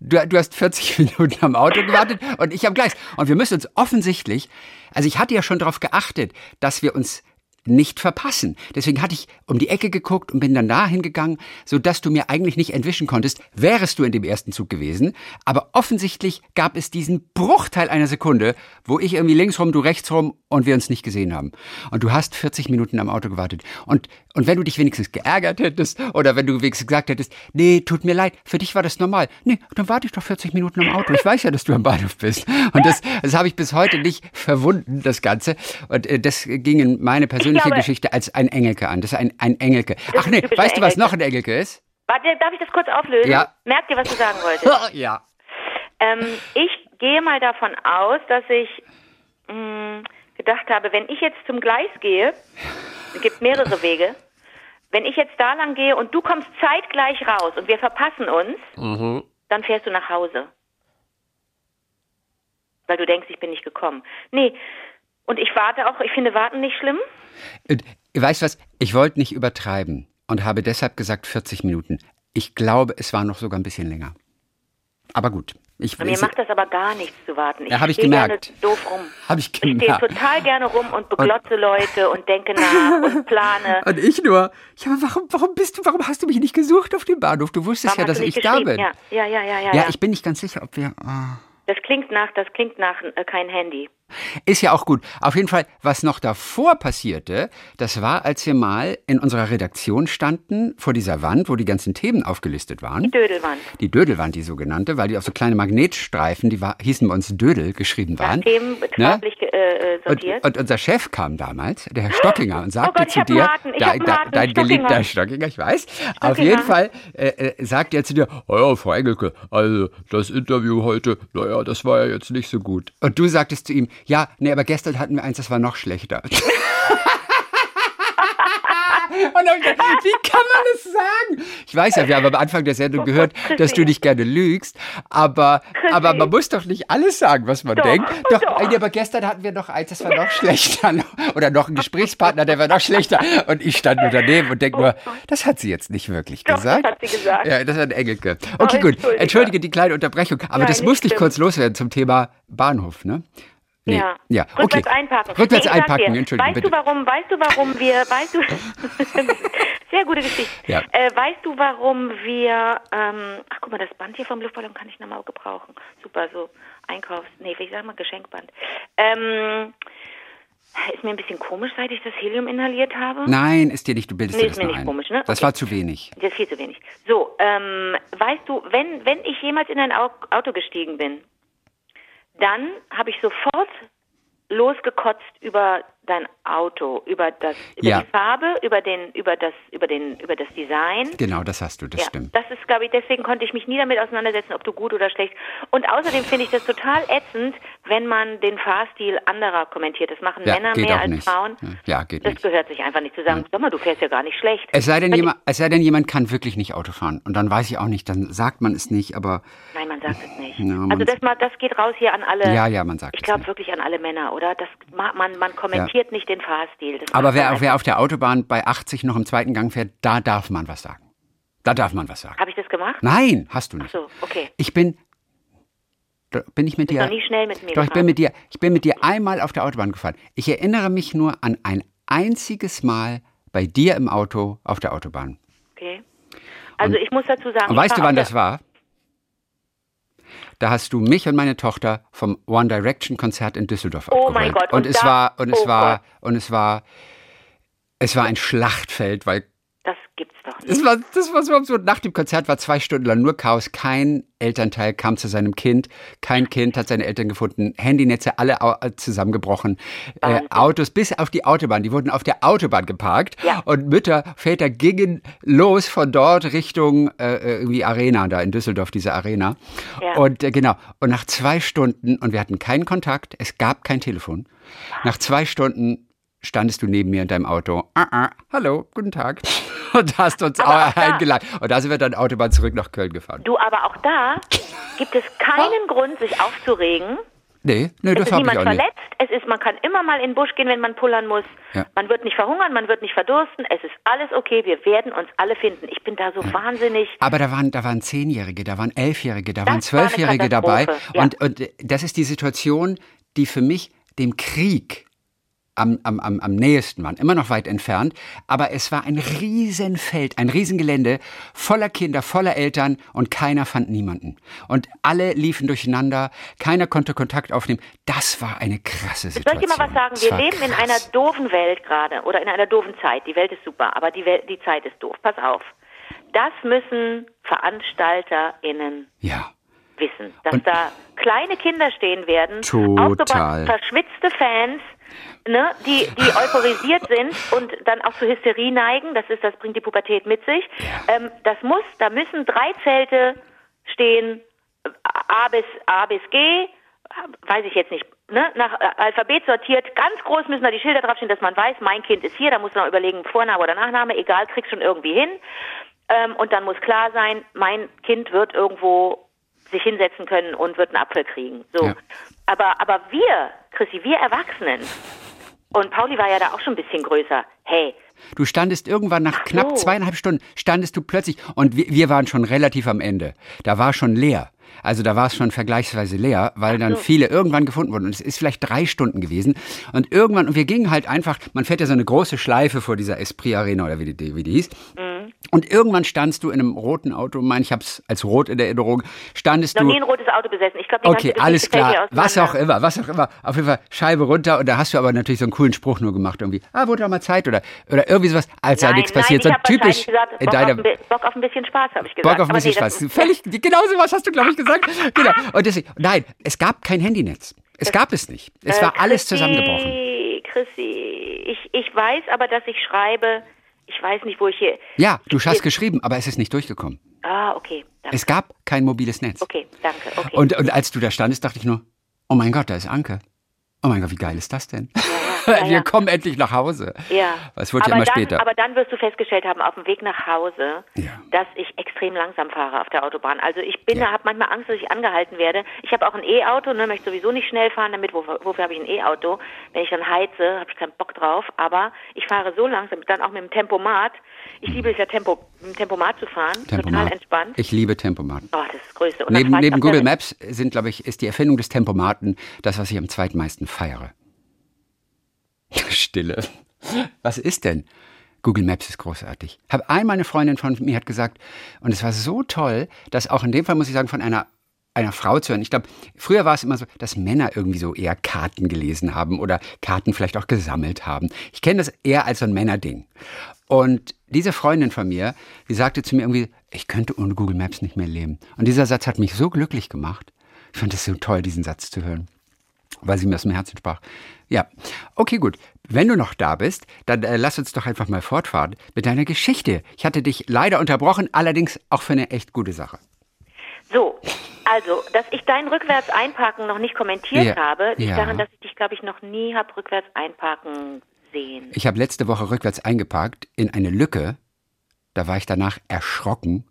S2: Du, du hast 40 Minuten am Auto gewartet und ich am Gleis. Und wir müssen uns offensichtlich, also ich hatte ja schon darauf geachtet, dass wir uns nicht verpassen. Deswegen hatte ich um die Ecke geguckt und bin dann dahin gegangen, sodass du mir eigentlich nicht entwischen konntest, wärest du in dem ersten Zug gewesen. Aber offensichtlich gab es diesen Bruchteil einer Sekunde, wo ich irgendwie links rum, du rechts rum und wir uns nicht gesehen haben. Und du hast 40 Minuten am Auto gewartet. Und, und wenn du dich wenigstens geärgert hättest oder wenn du wenigstens gesagt hättest, nee, tut mir leid, für dich war das normal. Nee, dann warte ich doch 40 Minuten am Auto. Ich weiß ja, dass du am Bahnhof bist. Und das, das habe ich bis heute nicht verwunden, das Ganze. Und äh, das ging in meine persönliche
S3: glaube-
S2: Geschichte als ein Engelke an. Das ist ein, ein Engelke. Ach nee, weißt du, was noch ein Engelke ist?
S3: Warte, darf ich das kurz auflösen?
S2: Ja.
S3: Merkt ihr, was du sagen wolltest?
S2: ja.
S3: Ähm, ich gehe mal davon aus, dass ich mh, gedacht habe, wenn ich jetzt zum Gleis gehe, es gibt mehrere Wege, wenn ich jetzt da lang gehe und du kommst zeitgleich raus und wir verpassen uns, dann fährst du nach Hause. Weil du denkst, ich bin nicht gekommen. Nee, und ich warte auch, ich finde Warten nicht schlimm.
S2: Weißt du was? Ich wollte nicht übertreiben und habe deshalb gesagt 40 Minuten. Ich glaube, es war noch sogar ein bisschen länger. Aber gut. Ich,
S3: Mir
S2: ich,
S3: macht das aber gar nichts zu warten. Ich
S2: Ja, hab ich
S3: stehe
S2: gemerkt.
S3: gerne doof rum.
S2: Hab ich
S3: Ich stehe total gerne rum und beglotze Leute und denke nach und plane.
S2: und ich nur, ja, aber warum, warum bist du, warum hast du mich nicht gesucht auf dem Bahnhof? Du wusstest
S3: Warum
S2: ja, dass ich da bin.
S3: Ja, ja, ja, ja, ja.
S2: Ja,
S3: ja.
S2: ich bin nicht ganz sicher, ob wir. ah.
S3: Das klingt nach, das klingt nach äh, kein Handy.
S2: Ist ja auch gut. Auf jeden Fall, was noch davor passierte, das war, als wir mal in unserer Redaktion standen, vor dieser Wand, wo die ganzen Themen aufgelistet waren.
S3: Dödelwand.
S2: Die Dödelwand, die sogenannte, weil die auf so kleine Magnetstreifen, die war, hießen bei uns Dödel, geschrieben waren.
S3: Themen farblich ge- äh, äh,
S2: Und,
S3: sortiert.
S2: und unser Chef kam damals, der Herr Stockinger, und sagte
S3: Oh Gott,
S2: zu dir, da, da, dein geliebter
S3: Stockinger.
S2: Stockinger, ich weiß, auf jeden Fall äh, äh, sagte er zu dir, oh ja, Frau Engelke, also das Interview heute, naja, das war ja jetzt nicht so gut. Und du sagtest zu ihm, ja, nee, aber gestern hatten wir eins, das war noch schlechter. und dann gedacht, wie kann man das sagen? Ich weiß ja, wir haben am Anfang der Sendung gehört, dass du nicht gerne lügst, aber, aber man muss doch nicht alles sagen, was man
S3: Doch,
S2: denkt. Doch,
S3: doch.
S2: aber gestern hatten wir noch eins, das war noch schlechter. Oder noch einen Gesprächspartner, der war noch schlechter. Und ich stand nur daneben und denke nur, das hat sie jetzt nicht wirklich
S3: Oh Doch, das
S2: gesagt.
S3: hat sie gesagt.
S2: Ja, das hat Engelke. Okay,
S3: Oh,
S2: gut.
S3: Entschuldige.
S2: Die kleine Unterbrechung, aber
S3: Nein,
S2: das musste ich kurz loswerden zum Thema Bahnhof, ne? Nee.
S3: Ja.
S2: ja. Okay.
S3: Rückwärts einpacken.
S2: Rückwärts
S3: Nee, dir,
S2: Entschuldigung,
S3: weißt
S2: bitte.
S3: du warum, weißt du warum wir, weißt du, sehr gute Geschichte.
S2: Ja.
S3: Äh, weißt du warum wir, ähm, ach guck mal, das Band hier vom Luftballon kann ich nochmal gebrauchen. Super, so Einkaufs, nee, ich sag mal Geschenkband. Ähm, ist mir ein bisschen komisch, seit ich das Helium inhaliert habe.
S2: Nein, ist dir nicht, du bildest
S3: Nee,
S2: dir
S3: ist
S2: das
S3: mir
S2: nur
S3: nicht
S2: ein.
S3: komisch, ne?
S2: Das
S3: Okay.
S2: war zu wenig.
S3: Das ist viel zu wenig. So, ähm, weißt du, wenn, wenn ich jemals in ein Au- Auto gestiegen bin, dann habe ich sofort losgekotzt über dein Auto, über das, über
S2: Ja.
S3: die Farbe, über den, über das, über den, über das Design.
S2: Genau, das hast du, das
S3: ja,
S2: stimmt.
S3: das ist, glaube ich, deswegen konnte ich mich nie damit auseinandersetzen, ob du gut oder schlecht. Und außerdem finde ich das total ätzend, wenn man den Fahrstil anderer kommentiert. Das machen
S2: Ja,
S3: Männer mehr als
S2: nicht.
S3: Frauen.
S2: Ja, geht
S3: das
S2: nicht.
S3: gehört sich einfach nicht zu sagen. Sag mal, du fährst ja gar nicht schlecht.
S2: Es sei, denn jemand, es sei denn, jemand kann wirklich nicht Auto fahren. Und dann weiß ich auch nicht, dann sagt man es nicht, aber
S3: Nein, man sagt es nicht.
S2: Ja,
S3: also das, mal, das geht raus hier an alle.
S2: ja, ja, man sagt
S3: Ich glaube wirklich an alle Männer, oder? Das ma- man, man kommentiert nicht den Fahrstil. Das
S2: Aber wer, wer auf der Autobahn bei 80 noch im zweiten Gang fährt, da darf man was sagen. Da darf man was sagen.
S3: Habe ich das gemacht?
S2: Nein, hast du
S3: Ach
S2: nicht.
S3: so, okay.
S2: Ich bin, bin ich mit dir.
S3: noch nie schnell mit mir
S2: Doch, ich bin mit dir, ich bin mit dir einmal auf der Autobahn gefahren. Ich erinnere mich nur an ein einziges Mal bei dir im Auto auf der Autobahn.
S3: Okay. Also ich muss dazu sagen.
S2: Und weißt du, wann das war? Da hast du mich und meine Tochter vom One Direction Konzert in Düsseldorf
S3: Oh
S2: abgeholt.
S3: mein Gott,
S2: Und,
S3: und
S2: es war und es
S3: oh
S2: war
S3: Gott.
S2: und es war es war ein Schlachtfeld, weil
S3: Das gibt's doch nicht.
S2: Das war, das war so absurd. Nach dem Konzert war zwei Stunden lang nur Chaos. Kein Elternteil kam zu seinem Kind. Kein Kind hat seine Eltern gefunden. Handynetze alle äh, zusammengebrochen. Äh. Autos bis auf die Autobahn. Die wurden auf der Autobahn geparkt.
S3: Ja.
S2: Und Mütter, Väter gingen los von dort Richtung äh, äh, irgendwie Arena, da in Düsseldorf, diese Arena.
S3: Ja.
S2: Und äh, genau. Und nach zwei Stunden, und wir hatten keinen Kontakt, es gab kein Telefon. Nach zwei Stunden standest du neben mir in deinem Auto. Ah, ah, hallo, guten Tag. Und hast uns eingeladen. Und da sind wir dann Autobahn zurück nach Köln gefahren.
S3: Du, aber auch da gibt es keinen Grund, sich aufzuregen.
S2: Nee, nee,
S3: Es
S2: das habe ich
S3: niemand
S2: auch nicht.
S3: verletzt. Es ist, man kann immer mal in den Busch gehen, wenn man pullern muss.
S2: Ja.
S3: Man wird nicht verhungern, man wird nicht verdursten. Es ist alles okay. Wir werden uns alle finden. Ich bin da so wahnsinnig.
S2: Aber da waren, da waren Zehnjährige, da waren Elfjährige, da
S3: Das
S2: waren
S3: war
S2: Zwölfjährige dabei.
S3: Katastrophe, ja.
S2: Und, und das ist die Situation, die für mich dem Krieg am, am, am, am nächsten waren, immer noch weit entfernt. Aber es war ein Riesenfeld, ein Riesengelände, voller Kinder, voller Eltern und keiner fand niemanden. Und alle liefen durcheinander, keiner konnte Kontakt aufnehmen. Das war eine krasse
S3: Soll
S2: Situation.
S3: ich dir mal was sagen?
S2: Das
S3: Wir leben in
S2: krass.
S3: einer doofen Welt gerade oder in einer doofen Zeit. Die Welt ist super, aber die, Welt, die Zeit ist doof. Pass auf. Das müssen VeranstalterInnen
S2: Ja.
S3: wissen, dass
S2: Und-
S3: da kleine Kinder stehen werden,
S2: Total.
S3: aufgebracht, verschwitzte Fans, ne, die, die euphorisiert sind und dann auch zu Hysterie neigen. Das ist, das bringt die Pubertät mit sich. Ähm, das muss, da müssen drei Zelte stehen, A bis A bis G, weiß ich jetzt nicht, ne, nach Alphabet sortiert. Ganz groß müssen da die Schilder draufstehen, dass man weiß, mein Kind ist hier. Da muss man überlegen, Vorname oder Nachname, egal, kriegst schon irgendwie hin. Ähm, und dann muss klar sein, mein Kind wird irgendwo sich hinsetzen können und wird einen Apfel kriegen. So.
S2: Ja.
S3: Aber, aber wir, Chrissy, wir Erwachsenen, und Pauli war ja da auch schon ein bisschen größer. Hey,
S2: Du standest irgendwann nach
S3: Ach
S2: knapp
S3: so.
S2: zweieinhalb Stunden, standest du plötzlich, und wir, wir waren schon relativ am Ende. Da war schon leer. Also da war es schon vergleichsweise leer, weil dann viele irgendwann gefunden wurden. Und es ist vielleicht drei Stunden gewesen. Und irgendwann, und wir gingen halt einfach, man fährt ja so eine große Schleife vor dieser Esprit Arena oder wie die, wie die hieß.
S3: Mhm.
S2: Und irgendwann standst du in einem roten Auto, mein, ich hab's als rot in Erinnerung, standest
S3: noch
S2: du.
S3: nie ein rotes Auto besessen. Ich glaube,
S2: Okay, alles klar. Was auch immer, was auch immer. Auf jeden Fall Scheibe runter und da hast du aber natürlich so einen coolen Spruch nur gemacht irgendwie. Ah, wurde doch mal Zeit oder oder irgendwie sowas. Als sei nichts passiert. so
S3: ich habe
S2: typisch
S3: gesagt,
S2: in
S3: Bock,
S2: deiner
S3: auf ein, Bock auf ein bisschen Spaß, habe ich gesagt.
S2: Bock auf ein bisschen
S3: nee,
S2: Spaß. Völlig genau so was hast du glaube ich gesagt. Genau. Und deswegen, nein, es gab kein Handynetz. Es gab es nicht. Es
S3: Äh,
S2: war alles
S3: Chrissy,
S2: zusammengebrochen.
S3: Chrissy, ich, ich weiß aber, dass ich schreibe. Ich weiß nicht, wo ich hier.
S2: Ja, du hast geschrieben, aber es ist nicht durchgekommen.
S3: Ah, okay. Danke.
S2: Es gab kein mobiles Netz.
S3: Okay, danke. Okay.
S2: Und, und als du da standest, dachte ich nur, oh mein Gott, da ist Anke. Oh mein Gott, wie geil ist das denn?
S3: ja, ja.
S2: Wir kommen endlich nach Hause.
S3: Ja.
S2: Es wird ja
S3: aber
S2: immer
S3: dann,
S2: später.
S3: Aber dann wirst du festgestellt haben, auf dem Weg nach Hause,
S2: Ja.
S3: dass ich extrem langsam fahre auf der Autobahn. Also ich bin,
S2: Ja.
S3: habe manchmal Angst, dass ich angehalten werde. Ich habe auch ein E-Auto, ne, möchte sowieso nicht schnell fahren, damit wofür, wofür habe ich ein E-Auto? Wenn ich dann heize, habe ich keinen Bock drauf. Aber ich fahre so langsam, dann auch mit dem Tempomat. Ich liebe es ja Tempo, mit dem Tempomat zu fahren, total
S2: Tempomat.
S3: entspannt.
S2: Ich liebe Tempomaten.
S3: Oh, das ist das Größte. Und
S2: Neben, neben Google Maps sind, glaube ich, ist die Erfindung des Tempomaten das, was ich am zweitmeisten feiere. Stille. Was ist denn? Google Maps ist großartig. Hab einmal eine Freundin von mir hat gesagt, und es war so toll, dass auch in dem Fall muss ich sagen, von einer einer Frau zu hören. Ich glaube, früher war es immer so, dass Männer irgendwie so eher Karten gelesen haben oder Karten vielleicht auch gesammelt haben. Ich kenne das eher als so ein Männerding. Und diese Freundin von mir, die sagte zu mir irgendwie, ich könnte ohne Google Maps nicht mehr leben. Und dieser Satz hat mich so glücklich gemacht. Ich fand es so toll, diesen Satz zu hören weil sie mir aus dem Herzen sprach. Ja, okay, gut. Wenn du noch da bist, dann äh, lass uns doch einfach mal fortfahren mit deiner Geschichte. Ich hatte dich leider unterbrochen, allerdings auch für eine echt gute Sache.
S3: So, also, dass ich dein rückwärts einparken noch nicht kommentiert
S2: Ja,
S3: habe, liegt
S2: ja.
S3: daran, dass ich dich, glaube ich, noch nie habe rückwärts einparken sehen.
S2: Ich habe letzte Woche rückwärts eingeparkt in eine Lücke. Da war ich danach erschrocken,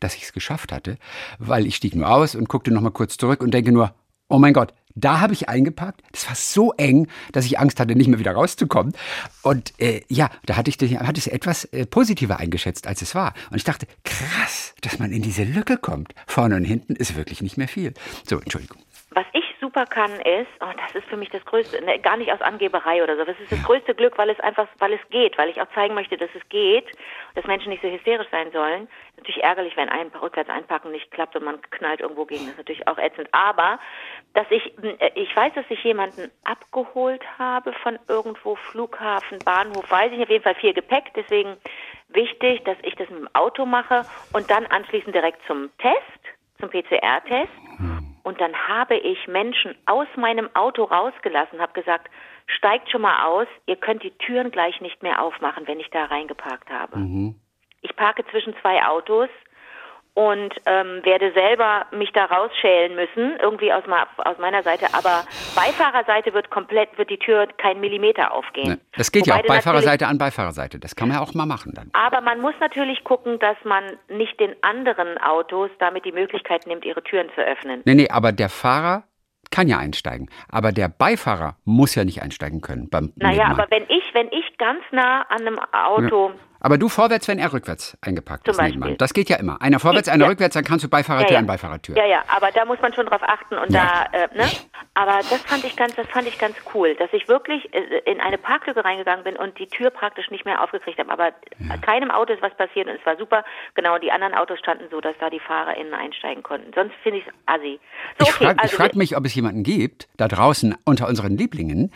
S2: dass ich es geschafft hatte, weil ich stieg nur aus und guckte noch mal kurz zurück und denke nur, oh mein Gott, da habe ich eingeparkt. Das war so eng, dass ich Angst hatte, nicht mehr wieder rauszukommen. Und äh, ja, da hatte ich, hatte ich es etwas äh, positiver eingeschätzt, als es war. Und ich dachte, krass, dass man in diese Lücke kommt. Vorne und hinten ist wirklich nicht mehr viel. So, Entschuldigung.
S3: Was ich super kann ist, oh, das ist für mich das Größte, ne, gar nicht aus Angeberei oder so, das ist das größte Glück, weil es einfach, weil es geht, weil ich auch zeigen möchte, dass es geht, dass Menschen nicht so hysterisch sein sollen. Natürlich ärgerlich, wenn ein rückwärts einpacken nicht klappt und man knallt irgendwo gegen, das ist natürlich auch ätzend. Aber, dass ich, äh, ich weiß, dass ich jemanden abgeholt habe von irgendwo, Flughafen, Bahnhof, weiß ich auf jeden Fall viel Gepäck, deswegen wichtig, dass ich das mit dem Auto mache und dann anschließend direkt zum Test, zum PCR-Test. Und dann habe ich Menschen aus meinem Auto rausgelassen, habe gesagt, steigt schon mal aus, ihr könnt die Türen gleich nicht mehr aufmachen, wenn ich da reingeparkt habe. Ich parke zwischen zwei Autos und ähm, werde selber mich da rausschälen müssen, irgendwie aus, ma- aus meiner Seite. Aber Beifahrerseite wird komplett, wird die Tür kein Millimeter aufgehen.
S2: Ne? Das geht ja
S3: Wobei
S2: auch
S3: du natürlich-
S2: Beifahrerseite an Beifahrerseite. Das kann man ja auch mal machen dann.
S3: Aber man muss natürlich gucken, dass man nicht den anderen Autos damit die Möglichkeit nimmt, ihre Türen zu öffnen.
S2: Nee, nee, aber der Fahrer kann ja einsteigen. Aber der Beifahrer muss ja nicht einsteigen können. Beim
S3: Naja, aber wenn ich, wenn ich ganz nah an einem Auto
S2: Aber du vorwärts, wenn er rückwärts eingepackt
S3: Zum
S2: ist,
S3: Beispiel.
S2: Das geht ja immer. Einer vorwärts, einer
S3: Ja.
S2: rückwärts, dann kannst du Beifahrertür
S3: Ja, ja.
S2: an Beifahrertür.
S3: Ja, ja, aber da muss man schon drauf achten und
S2: Ja.
S3: da, äh, ne? Aber das fand ich ganz, das fand ich ganz cool, dass ich wirklich äh, in eine Parklücke reingegangen bin und die Tür praktisch nicht mehr aufgekriegt habe. Aber keinem Auto ist was passiert und es war super. Genau, die anderen Autos standen so, dass da die FahrerInnen einsteigen konnten. Sonst finde ich es assi. So,
S2: Ich frage
S3: also,
S2: frag mich, ob es jemanden gibt, da draußen unter unseren Lieblingen,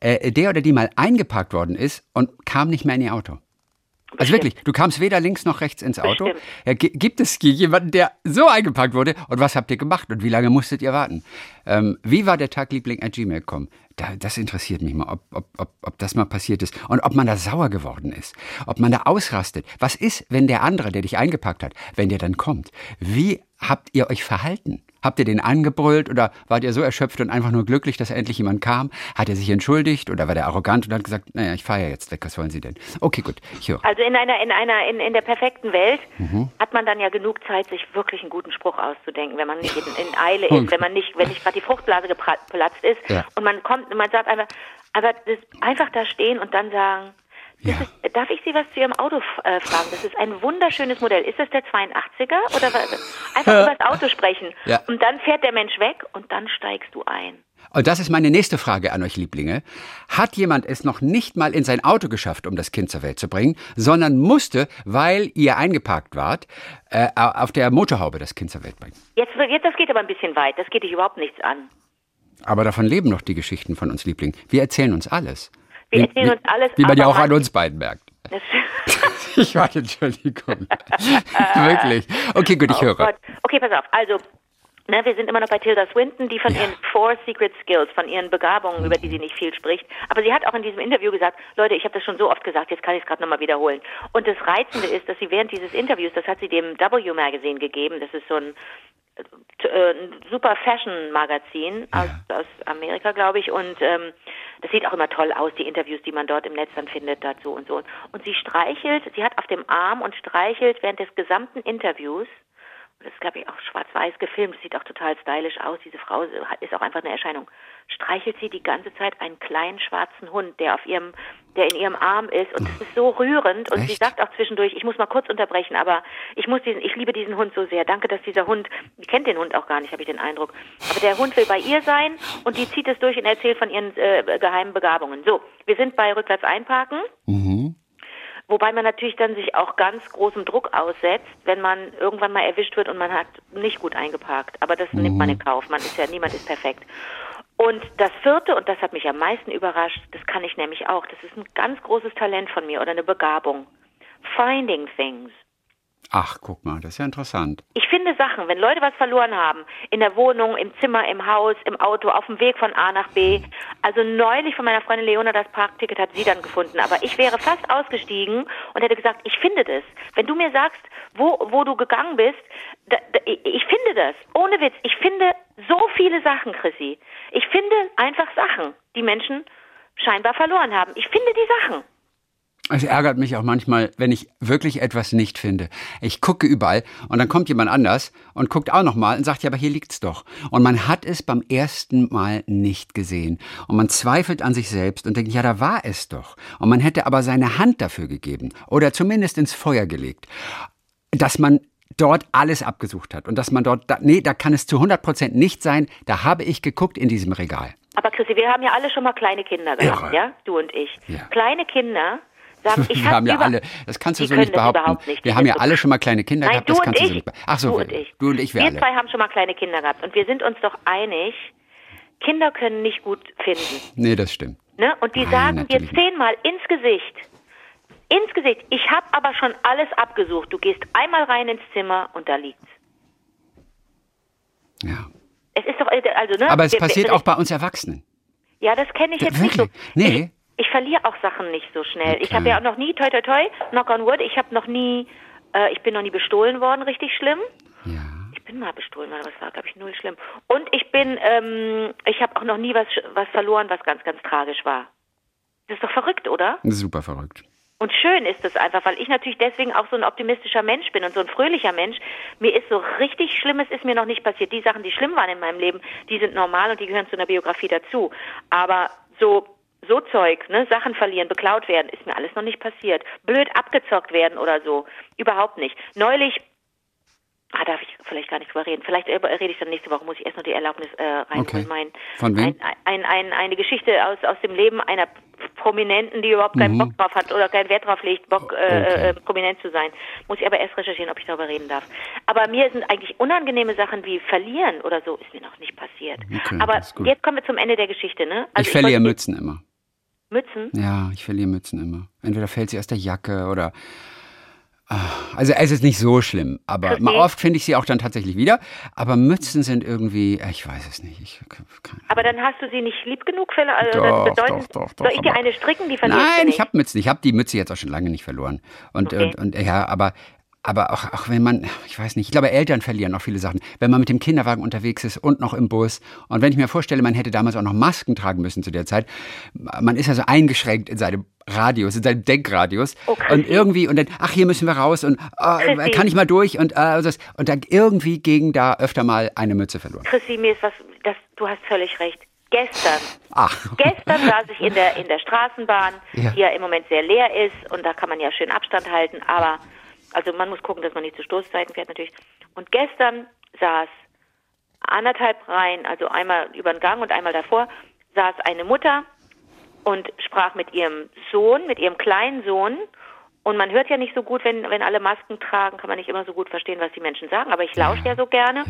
S2: äh, der oder die mal eingeparkt worden ist und kam nicht mehr in ihr Auto. Also wirklich, du kamst weder links noch rechts ins Auto. Ja, gi- gibt es hier jemanden, der so eingepackt wurde? Und was habt ihr gemacht? Und wie lange musstet ihr warten? Ähm, wie war der Tag Liebling at gmail.com? Da, das interessiert mich mal, ob, ob, ob, ob das mal passiert ist. Und ob man da sauer geworden ist. Ob man da ausrastet. Was ist, wenn der andere, der dich eingepackt hat, wenn der dann kommt? Wie habt ihr euch verhalten? Habt ihr den angebrüllt oder wart ihr so erschöpft und einfach nur glücklich, dass endlich jemand kam? Hat er sich entschuldigt oder war der arrogant und hat gesagt, naja, ich fahre ja jetzt weg, was wollen Sie denn? Okay, gut, ich höre.
S3: Also in einer, in einer, in, in der perfekten Welt
S2: Mhm.
S3: hat man dann ja genug Zeit, sich wirklich einen guten Spruch auszudenken, wenn man nicht in, in Eile ist, wenn man nicht, wenn nicht gerade die Fruchtblase geplatzt ist
S2: Ja.
S3: und man kommt und man sagt einfach, aber das, einfach da stehen und dann sagen,
S2: Ja.
S3: ist, darf ich Sie was zu Ihrem Auto äh, fragen? Das ist ein wunderschönes Modell. Ist das der 82er oder was? Einfach über das Auto sprechen.
S2: Ja.
S3: Und dann fährt der Mensch weg und dann steigst du ein.
S2: Und das ist meine nächste Frage an euch Lieblinge. Hat jemand es noch nicht mal in sein Auto geschafft, um das Kind zur Welt zu bringen, sondern musste, weil ihr eingeparkt wart, äh, auf der Motorhaube das Kind zur Welt bringen?
S3: Jetzt, jetzt, das geht aber ein bisschen weit. Das geht dich überhaupt nichts an.
S2: Aber davon leben noch die Geschichten von uns Lieblingen. Wir erzählen uns alles.
S3: Wir
S2: Wie-
S3: erzählen uns alles,
S2: Wie man ja auch an uns beiden merkt. Ich war Entschuldigung. Wirklich. Okay, gut, ich
S3: Oh
S2: höre.
S3: Gott. Okay, pass auf. Also, ne, wir sind immer noch bei Tilda Swinton, die von
S2: Ja.
S3: ihren Four Secret Skills, von ihren Begabungen, über die sie nicht viel spricht. Aber sie hat auch in diesem Interview gesagt, Leute, ich habe das schon so oft gesagt, jetzt kann ich es gerade nochmal wiederholen. Und das Reizende ist, dass sie während dieses Interviews, das hat sie dem W Magazine gegeben, das ist so ein ein super Fashion-Magazin aus, aus Amerika, glaube ich. Und ähm, das sieht auch immer toll aus, die Interviews, die man dort im Netz dann findet, dazu und so. Und sie streichelt, sie hat auf dem Arm und streichelt während des gesamten Interviews, das ist, glaube ich, auch schwarz-weiß gefilmt, das sieht auch total stylisch aus, diese Frau ist auch einfach eine Erscheinung, streichelt sie die ganze Zeit einen kleinen schwarzen Hund, der auf ihrem, der in ihrem Arm ist. Und das ist so rührend. Und sie
S2: Echt?
S3: sagt auch zwischendurch, ich muss mal kurz unterbrechen, aber ich muss diesen, ich liebe diesen Hund so sehr. Danke, dass dieser Hund, die kennt den Hund auch gar nicht, habe ich den Eindruck. Aber der Hund will bei ihr sein und die zieht es durch und erzählt von ihren äh, geheimen Begabungen. So, wir sind bei rückwärts einparken. Wobei man natürlich dann sich auch ganz großem Druck aussetzt, wenn man irgendwann mal erwischt wird und man hat nicht gut eingeparkt. Aber das nimmt man in Kauf. Man ist ja, niemand ist perfekt. Und das vierte, und das hat mich am meisten überrascht, das kann ich nämlich auch, das ist ein ganz großes Talent von mir oder eine Begabung. Finding things.
S2: Ach, guck mal, das ist ja interessant.
S3: Ich finde Sachen, wenn Leute was verloren haben, in der Wohnung, im Zimmer, im Haus, im Auto, auf dem Weg von A nach B. Also neulich von meiner Freundin Leona das Parkticket hat sie dann gefunden, aber ich wäre fast ausgestiegen und hätte gesagt, ich finde das. Wenn du mir sagst, wo, wo du gegangen bist, da, da, ich ich finde das. Ohne Witz. Ich finde so viele Sachen, Chrissy. Ich finde einfach Sachen, die Menschen scheinbar verloren haben. Ich finde die Sachen.
S2: Es ärgert mich auch manchmal, wenn ich wirklich etwas nicht finde. Ich gucke überall und dann kommt jemand anders und guckt auch nochmal und sagt, ja, aber hier liegt's doch. Und man hat es beim ersten Mal nicht gesehen. Und man zweifelt an sich selbst und denkt, ja, da war es doch. Und man hätte aber seine Hand dafür gegeben oder zumindest ins Feuer gelegt, dass man dort alles abgesucht hat und dass man dort, da, nee, da kann es zu 100 Prozent nicht sein. Da habe ich geguckt in diesem Regal.
S3: Aber Chrissy, wir haben ja alle schon mal kleine Kinder gehabt,
S2: Irre.
S3: ja? Du und ich.
S2: Ja.
S3: Kleine Kinder sagen,
S2: wir
S3: hab
S2: haben ja alle, das kannst du so nicht behaupten.
S3: nicht.
S2: Wir haben ja alle schon mal kleine Kinder
S3: Nein,
S2: gehabt, das kannst du so
S3: ich.
S2: nicht behaupten. Ach so,
S3: du und ich.
S2: du und ich, wir,
S3: wir
S2: alle.
S3: zwei haben schon mal kleine Kinder gehabt und wir sind uns doch einig, Kinder können nicht gut finden.
S2: Nee, das stimmt.
S3: Ne? Und die
S2: Nein,
S3: sagen dir
S2: natürlich
S3: zehnmal ins Gesicht, ins Gesicht. Ich habe aber schon alles abgesucht. Du gehst einmal rein ins Zimmer und da liegt's.
S2: Ja.
S3: Es ist doch, also, ne?
S2: Aber es
S3: wir-
S2: passiert
S3: wir-
S2: auch bei uns Erwachsenen.
S3: Ja, das kenne ich jetzt nicht so.
S2: Wirklich? Nee.
S3: Ich, ich verliere auch Sachen nicht so schnell. Ich
S2: Okay.
S3: habe ja auch noch nie, toi toi toi, knock on wood, ich habe noch nie, äh, ich bin noch nie bestohlen worden, richtig schlimm.
S2: Ja.
S3: Ich bin mal bestohlen worden, aber das war, glaube ich, null schlimm. Und ich bin, ähm, ich habe auch noch nie was, was verloren, was ganz, ganz tragisch war. Das ist doch verrückt, oder?
S2: Super verrückt.
S3: Und schön ist es einfach, weil ich natürlich deswegen auch so ein optimistischer Mensch bin und so ein fröhlicher Mensch. Mir ist so richtig Schlimmes ist mir noch nicht passiert. Die Sachen, die schlimm waren in meinem Leben, die sind normal und die gehören zu einer Biografie dazu. Aber so so Zeug, ne, Sachen verlieren, beklaut werden, ist mir alles noch nicht passiert. Blöd abgezockt werden oder so, überhaupt nicht. Neulich Ah, darf ich vielleicht gar nicht drüber reden. Vielleicht äh, rede ich dann nächste Woche, muss ich erst noch die Erlaubnis äh, reinholen.
S2: Okay.
S3: Mein,
S2: Von wem?
S3: Ein, ein, ein, eine Geschichte aus, aus dem Leben einer Prominenten, die überhaupt keinen Bock drauf hat oder keinen Wert drauf legt, Bock äh,
S2: Mhm. Okay.
S3: äh, prominent zu sein. Muss ich aber erst recherchieren, ob ich darüber reden darf. Aber mir sind eigentlich unangenehme Sachen wie verlieren oder so, ist mir noch nicht passiert.
S2: Okay,
S3: aber jetzt kommen wir zum Ende der Geschichte, ne?
S2: ich verliere
S3: wollte-
S2: Mützen immer.
S3: Mützen?
S2: Ja, ich verliere Mützen immer. Entweder fällt sie aus der Jacke oder. Ah, Also es ist nicht so schlimm, aber mal oft finde ich sie auch dann tatsächlich wieder. Aber Mützen sind irgendwie, äh, ich weiß es nicht. Ich,
S3: Aber dann hast du sie nicht lieb genug, für, also
S2: Doch,
S3: das bedeutet,
S2: doch, doch, doch,
S3: soll ich dir eine stricken, die verlierst
S2: Nein, ich habe Mützen. Ich habe die Mütze jetzt auch schon lange nicht verloren. Und,
S3: Okay.
S2: und, und ja, aber, aber auch, auch wenn man, ich weiß nicht, ich glaube, Eltern verlieren auch viele Sachen. Wenn man mit dem Kinderwagen unterwegs ist und noch im Bus. Und wenn ich mir vorstelle, man hätte damals auch noch Masken tragen müssen zu der Zeit. Man ist ja so eingeschränkt in seinem Radius, in seinem Denkradius.
S3: Oh, Christi.
S2: und irgendwie, und dann, ach, hier müssen wir raus und
S3: Christi.
S2: kann ich mal durch und, äh, das, und dann irgendwie ging da öfter mal eine Mütze verloren.
S3: Chrissy, mir ist was, das, du hast völlig recht. Gestern,
S2: Ach,
S3: gestern saß ich in der, in der Straßenbahn,
S2: Ja.
S3: die ja im Moment sehr leer ist und da kann man ja schön Abstand halten, aber, also man muss gucken, dass man nicht zu Stoßzeiten fährt natürlich. Und gestern saß anderthalb Reihen, also einmal über den Gang und einmal davor, saß eine Mutter und sprach mit ihrem Sohn, mit ihrem kleinen Sohn. Und man hört ja nicht so gut, wenn, wenn alle Masken tragen, kann man nicht immer so gut verstehen, was die Menschen sagen. Aber ich lausche ja so gerne.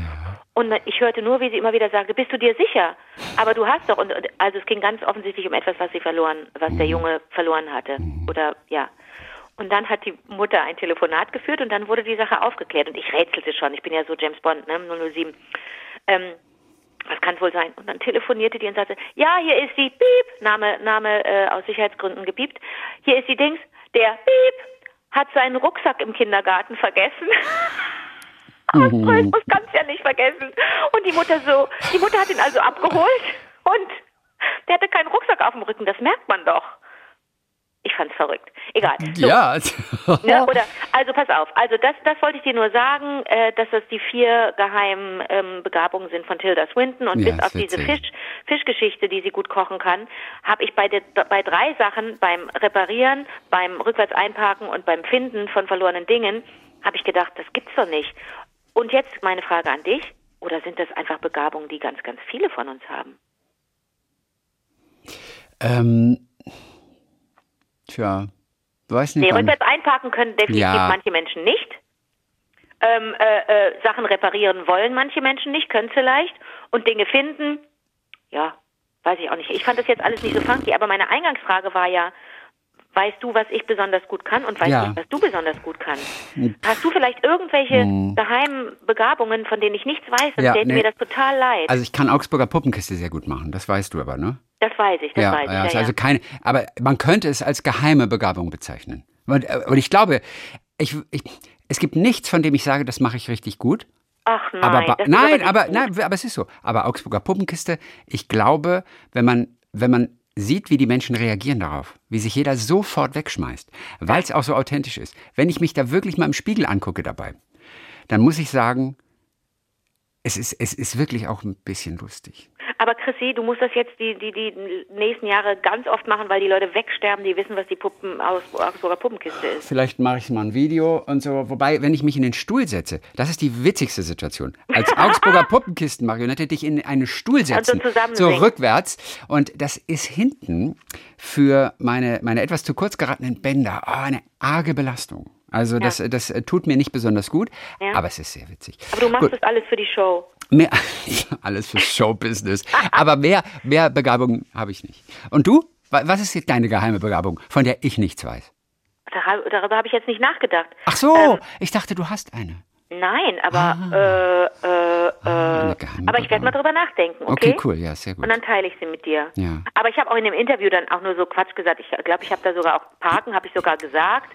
S3: Und ich hörte nur, wie sie immer wieder sagte, bist du dir sicher? Aber du hast doch. Und, und- also es ging ganz offensichtlich um etwas, was sie verloren, was der Junge verloren hatte. Oder ja. Und dann hat die Mutter ein Telefonat geführt und dann wurde die Sache aufgeklärt. Und ich rätselte schon. Ich bin ja so James Bond, ne? 007. Ähm, was kann es wohl sein? Und dann telefonierte die und sagte, ja, hier ist die Piep, Name, Name äh, aus Sicherheitsgründen gepiept. Hier ist die Dings, der Piep hat seinen Rucksack im Kindergarten vergessen.
S2: Oh.
S3: ich muss ganz ja nicht vergessen. Und die Mutter so, die Mutter hat ihn also abgeholt und der hatte keinen Rucksack auf dem Rücken, das merkt man doch. Ich fand's verrückt. Egal. So,
S2: ja.
S3: Ne? Oder, also pass auf, also das, das wollte ich dir nur sagen, äh, dass das die vier geheimen ähm, Begabungen sind von Tilda Swinton und
S2: Ja,
S3: bis auf diese. Fisch, Fischgeschichte, die sie gut kochen kann, habe ich bei, der, bei drei Sachen, beim Reparieren, beim rückwärts einparken und beim Finden von verlorenen Dingen, habe ich gedacht, das gibt's doch nicht. Und jetzt meine Frage an dich, oder sind das einfach Begabungen, die ganz, ganz viele von uns haben?
S2: ähm, tja, weiß nicht.
S3: Nee, rückwärts einparken können definitiv
S2: Ja.
S3: manche Menschen nicht. Ähm, äh, äh, Sachen reparieren wollen manche Menschen nicht, können vielleicht. Und Dinge finden, ja, weiß ich auch nicht. Ich fand das jetzt alles nicht so funky, aber meine Eingangsfrage war ja, weißt du, was ich besonders gut kann und weißt
S2: Ja.
S3: du, was du besonders gut kannst? Hast du vielleicht irgendwelche geheimen Begabungen, von denen ich nichts weiß, dann
S2: Ja,
S3: täte
S2: nee.
S3: mir das total leid.
S2: Also ich kann Augsburger Puppenkiste sehr gut machen, das weißt du aber, ne?
S3: Das weiß ich, das
S2: ja,
S3: weiß ich.
S2: ja, ist
S3: ja.
S2: also keine, aber man könnte es als geheime Begabung bezeichnen. Und, äh, und ich glaube, ich, ich, es gibt nichts, von dem ich sage, das mache ich richtig gut.
S3: Ach nein,
S2: aber
S3: das
S2: nein, aber nein, aber es ist so. Aber Augsburger Puppenkiste, ich glaube, wenn man wenn man sieht, wie die Menschen reagieren darauf, wie sich jeder sofort wegschmeißt, weil es auch so authentisch ist. Wenn ich mich da wirklich mal im Spiegel angucke dabei, dann muss ich sagen, es ist, es ist wirklich auch ein bisschen lustig.
S3: Aber Chrissy, du musst das jetzt die, die, die nächsten Jahre ganz oft machen, weil die Leute wegsterben, die wissen, was die Puppen aus Augsburger Puppenkiste ist.
S2: Vielleicht mache ich mal ein Video und so. Wobei, wenn ich mich in den Stuhl setze, das ist die witzigste Situation. Als Augsburger Puppenkistenmarionette dich in einen Stuhl setzen,
S3: zusammen
S2: so rückwärts. Und das ist hinten für meine, meine etwas zu kurz geratenen Bänder oh, eine arge Belastung. Also das, das äh, tut mir nicht besonders gut,
S3: Ja.
S2: aber es ist sehr witzig.
S3: Aber du machst
S2: Gut.
S3: das alles für die Show.
S2: Mehr, alles für Showbusiness. Aber mehr, mehr Begabung habe ich nicht. Und du? Wa- Was ist jetzt deine geheime Begabung, von der ich nichts weiß?
S3: Dar- Darüber habe ich jetzt nicht nachgedacht.
S2: Ach so,
S3: Ähm,
S2: ich dachte, du hast eine.
S3: nein, aber äh, äh, äh,
S2: eine geheime
S3: aber ich werde mal drüber nachdenken, okay?
S2: Okay, cool, ja, sehr gut.
S3: Und dann teile ich sie mit dir.
S2: Ja.
S3: Aber ich habe auch in dem Interview dann auch nur so Quatsch gesagt. Ich glaube, ich habe da sogar auch Parken, habe ich sogar gesagt.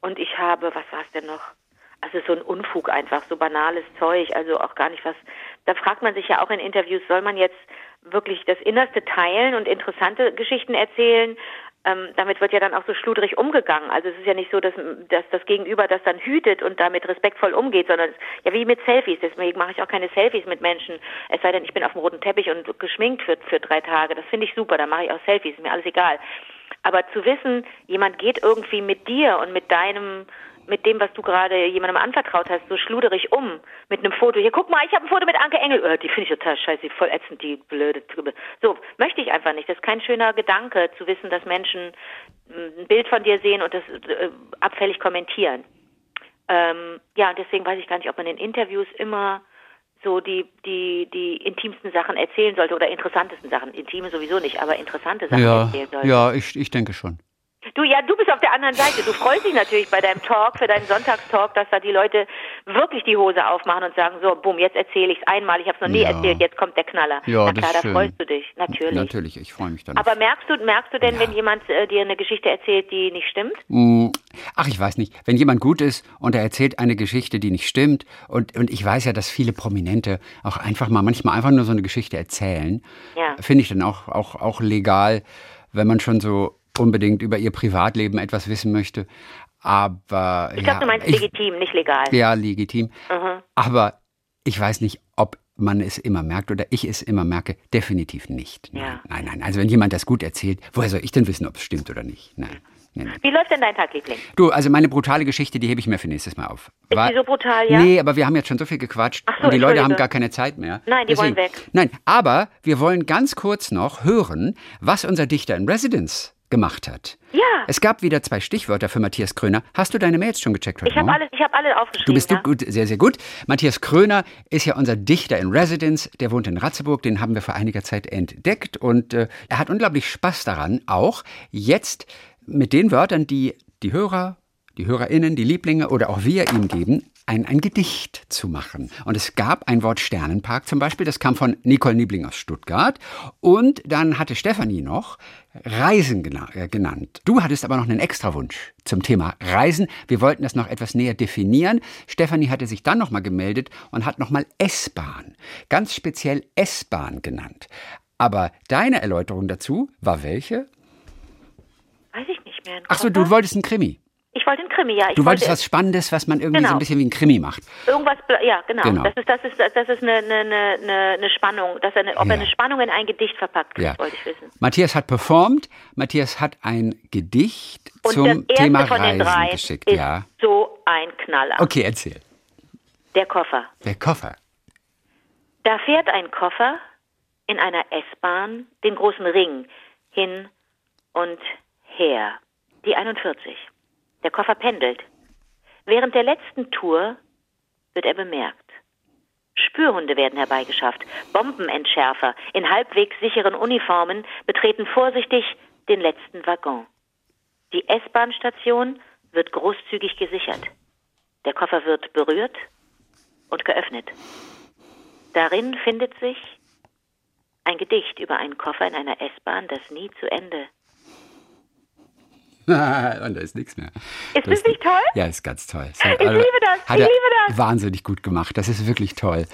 S3: Und ich habe, was war es denn noch? Also so ein Unfug einfach, so banales Zeug, also auch gar nicht was. Da fragt man sich ja auch in Interviews, soll man jetzt wirklich das Innerste teilen und interessante Geschichten erzählen? Ähm, damit wird ja dann auch so schludrig umgegangen. Also es ist ja nicht so, dass, dass das Gegenüber das dann hütet und damit respektvoll umgeht, sondern ja wie mit Selfies. Deswegen mache ich auch keine Selfies mit Menschen. Es sei denn, ich bin auf dem roten Teppich und geschminkt für, für drei Tage. Das finde ich super. Dann mache ich auch Selfies. Ist mir alles egal. Aber zu wissen, jemand geht irgendwie mit dir und mit deinem, mit dem, was du gerade jemandem anvertraut hast, so schluderig um, mit einem Foto. Hier, guck mal, ich habe ein Foto mit Anke Engel. Äh, die finde ich total scheiße, voll ätzend, die blöde. So, möchte ich einfach nicht. Das ist kein schöner Gedanke, zu wissen, dass Menschen mh, ein Bild von dir sehen und das äh, abfällig kommentieren. Ähm, ja, und deswegen weiß ich gar nicht, ob man in Interviews immer so die, die, die intimsten Sachen erzählen sollte oder interessantesten Sachen. Intime sowieso nicht, aber interessante Sachen
S2: Ja,
S3: erzählen sollte.
S2: ja, ich, ich denke schon.
S3: Du, ja, du bist auf der anderen Seite. Du freust dich natürlich bei deinem Talk, für deinen Sonntagstalk, dass da die Leute wirklich die Hose aufmachen und sagen, so, bumm, jetzt erzähle ich es einmal, ich habe es noch nie
S2: Ja.
S3: erzählt, jetzt kommt der Knaller.
S2: Ja,
S3: Na
S2: das
S3: klar, da freust du dich, natürlich.
S2: Natürlich, ich freue mich dann.
S3: Aber merkst du, merkst du denn,
S2: Ja.
S3: wenn jemand äh, dir eine Geschichte erzählt, die nicht stimmt?
S2: Mm, Ach, ich weiß nicht. Wenn jemand gut ist und er erzählt eine Geschichte, die nicht stimmt, und, und ich weiß ja, dass viele Prominente auch einfach mal manchmal einfach nur so eine Geschichte erzählen,
S3: Ja.
S2: finde ich dann auch, auch, auch legal, wenn man schon so unbedingt über ihr Privatleben etwas wissen möchte. Aber.
S3: Ich
S2: ja,
S3: glaube, du meinst
S2: ich-
S3: legitim, nicht legal.
S2: Ja, legitim.
S3: Mhm.
S2: Aber ich weiß nicht, ob man es immer merkt oder ich es immer merke. Definitiv nicht. Nein,
S3: Ja.
S2: nein, nein. Also wenn jemand das gut erzählt, woher soll ich denn wissen, ob es stimmt oder nicht? Nein. nein.
S3: Wie läuft denn dein Tag, Liebling?
S2: Du, also meine brutale Geschichte, die hebe ich mir für nächstes Mal auf.
S3: Ist die so brutal, ja?
S2: Nee, aber wir haben jetzt schon so viel gequatscht
S3: so,
S2: und die Leute haben gar keine Zeit mehr.
S3: Nein, die wollen weg.
S2: Nein, aber wir wollen ganz kurz noch hören, was unser Dichter in Residence gemacht hat.
S3: Ja.
S2: Es gab wieder zwei Stichwörter für Matthias Kröner. Hast du deine Mails schon gecheckt heute
S3: Ich habe alle, ich habe alle aufgeschrieben.
S2: Du bist
S3: ja?
S2: gut, sehr, sehr gut. Matthias Kröner ist ja unser Dichter in Residence. Der wohnt in Ratzeburg. Den haben wir vor einiger Zeit entdeckt. Und äh, er hat unglaublich Spaß daran, auch jetzt mit den Wörtern, die die Hörer, die HörerInnen, die Lieblinge oder auch wir ihm geben, ein, ein Gedicht zu machen. Und es gab ein Wort Sternenpark zum Beispiel, das kam von Nicole Niebling aus Stuttgart. Und dann hatte Stefanie noch Reisen äh, genannt. Du hattest aber noch einen Extrawunsch zum Thema Reisen. Wir wollten das noch etwas näher definieren. Stefanie hatte sich dann nochmal gemeldet und hat nochmal S-Bahn, ganz speziell S-Bahn genannt. Aber deine Erläuterung dazu war welche?
S3: Weiß ich nicht mehr.
S2: Ach so, du wolltest einen Krimi.
S3: Ich wollte einen Krimi, ja. Ich
S2: Du wolltest
S3: wollte
S2: was Spannendes, was man irgendwie so
S3: Genau.
S2: ein bisschen wie ein Krimi macht.
S3: Irgendwas, ja, genau.
S2: Genau.
S3: Das ist, das ist, das ist eine, eine, eine, eine Spannung, dass er eine, ob
S2: Ja.
S3: er eine Spannung in ein Gedicht verpackt,
S2: Ja.
S3: wollte ich wissen.
S2: Matthias hat performt. Matthias hat ein Gedicht
S3: Und
S2: zum Thema Reisen geschickt.
S3: ist
S2: Ja.
S3: so ein Knaller.
S2: Okay, erzähl.
S3: Der Koffer.
S2: Der Koffer.
S3: Da fährt ein Koffer in einer S-Bahn den großen Ring hin und her. Die 41. Der Koffer pendelt. Während der letzten Tour wird er bemerkt. Spürhunde werden herbeigeschafft. Bombenentschärfer in halbwegs sicheren Uniformen betreten vorsichtig den letzten Waggon. Die S-Bahn-Station wird großzügig gesichert. Der Koffer wird berührt und geöffnet. Darin findet sich ein Gedicht über einen Koffer in einer S-Bahn, das nie zu Ende.
S2: Und da ist nichts mehr.
S3: Ist das nicht toll?
S2: Ja, ist ganz toll.
S3: Ich liebe das,
S2: Hat
S3: ich
S2: er
S3: liebe das.
S2: Wahnsinnig gut gemacht. Das ist wirklich toll.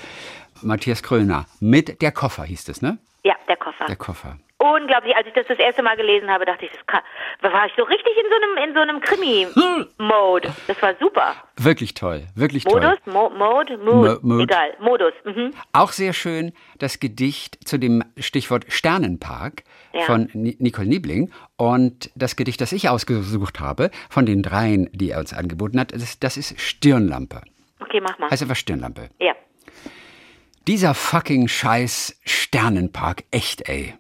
S2: Matthias Kröner mit der Koffer hieß es, ne?
S3: Ja, der Koffer.
S2: Der Koffer.
S3: Unglaublich. Als ich das das erste Mal gelesen habe, dachte ich, das kann, war ich so richtig in so einem, in so einem Krimi-Mode. Das war super.
S2: Wirklich toll. Wirklich toll.
S3: Modus, Mo Mode, Mood,
S2: Mo- Mood.
S3: egal. Modus. Mhm.
S2: Auch sehr schön das Gedicht zu dem Stichwort Sternenpark
S3: Ja.
S2: von Ni- Nicole Niebling. Und das Gedicht, das ich ausgesucht habe, von den dreien, die er uns angeboten hat, das, das ist Stirnlampe.
S3: Okay, mach mal.
S2: Heißt einfach Stirnlampe.
S3: ja.
S2: Dieser fucking Scheiß Sternenpark, echt ey.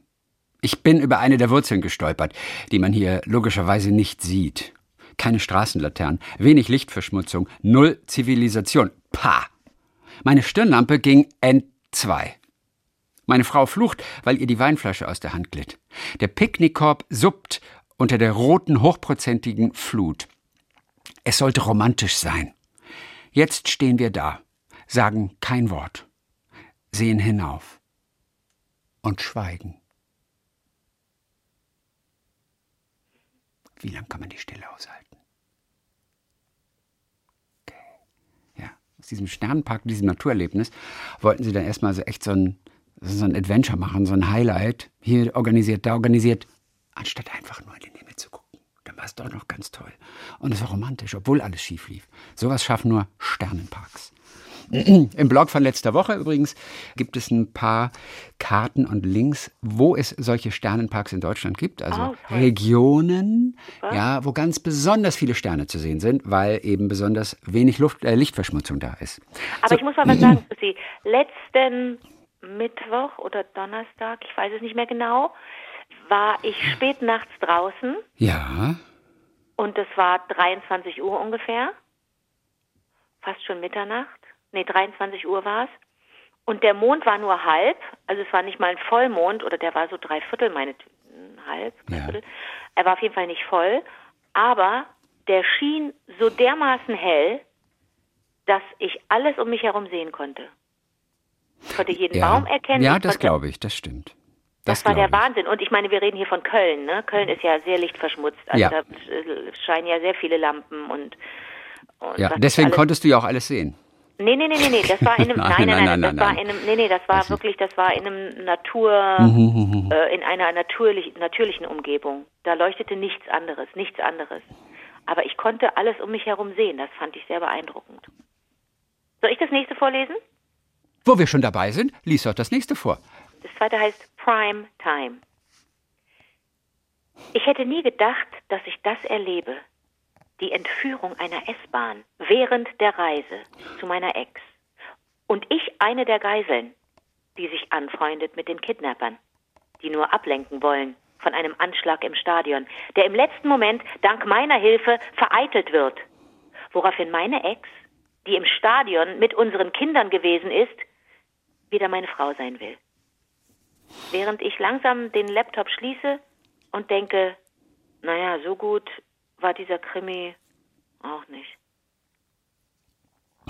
S2: Ich bin über eine der Wurzeln gestolpert, die man hier logischerweise nicht sieht. Keine Straßenlaternen, wenig Lichtverschmutzung, null Zivilisation. Pah! Meine Stirnlampe ging N2. Meine Frau flucht, weil ihr die Weinflasche aus der Hand glitt. Der Picknickkorb suppt unter der roten, hochprozentigen Flut. Es sollte romantisch sein. Jetzt stehen wir da, sagen kein Wort, sehen hinauf und schweigen. Wie lang kann man die Stille aushalten? Okay. Ja, aus diesem Sternenpark, diesem Naturerlebnis, wollten sie dann erstmal so echt so ein, so ein Adventure machen, so ein Highlight. Hier organisiert, da organisiert, anstatt einfach nur in den Himmel zu gucken. Dann war es doch noch ganz toll. Und es war romantisch, obwohl alles schief lief. Sowas schaffen nur Sternenparks. Im Blog von letzter Woche übrigens gibt es ein paar Karten und Links, wo es solche Sternenparks in Deutschland gibt. Also
S3: Oh, toll.
S2: Regionen, ja, wo ganz besonders viele Sterne zu sehen sind, weil eben besonders wenig Luft, äh, Lichtverschmutzung da ist.
S3: Aber ich muss mal was sagen, Susi. Letzten Mittwoch oder Donnerstag, ich weiß es nicht mehr genau, war ich spät nachts draußen
S2: Ja,
S3: und es war 23 Uhr ungefähr. Fast schon Mitternacht. Nee, 23 Uhr war es. Und der Mond war nur halb, also es war nicht mal ein Vollmond oder der war so drei Viertel, meine halb,
S2: Ja.
S3: Viertel. Er war auf jeden Fall nicht voll, aber der schien so dermaßen hell, dass ich alles um mich herum sehen konnte. Ich konnte jeden
S2: ja.
S3: Baum erkennen.
S2: Ja, das glaube ich, das stimmt.
S3: Das, war der. Wahnsinn. Und ich meine, wir reden hier von Köln. Ne? Köln ist ja sehr lichtverschmutzt. Also
S2: Ja.
S3: da scheinen ja sehr viele Lampen und. und
S2: Ja, deswegen konntest du ja auch alles sehen.
S3: Nee, nee, nee, nee, nee, das war in einem,
S2: Nein,
S3: nein, nein, nein,
S2: nein, nein,
S3: das war in einem, nee, nee, das war wirklich, das war in einem Natur,
S2: Mhm,
S3: äh, in einer natürlich, natürlichen Umgebung. Da leuchtete nichts anderes, nichts anderes. Aber ich konnte alles um mich herum sehen, das fand ich sehr beeindruckend. Soll ich das nächste vorlesen?
S2: Wo wir schon dabei sind, lies doch das nächste vor.
S3: Das zweite heißt Prime Time. Ich hätte nie gedacht, dass ich das erlebe. Die Entführung einer S-Bahn während der Reise zu meiner Ex. Und ich eine der Geiseln, die sich anfreundet mit den Kidnappern, die nur ablenken wollen von einem Anschlag im Stadion, der im letzten Moment dank meiner Hilfe vereitelt wird. Woraufhin meine Ex, die im Stadion mit unseren Kindern gewesen ist, wieder meine Frau sein will. Während ich langsam den Laptop schließe und denke, naja, so gut war dieser Krimi auch nicht.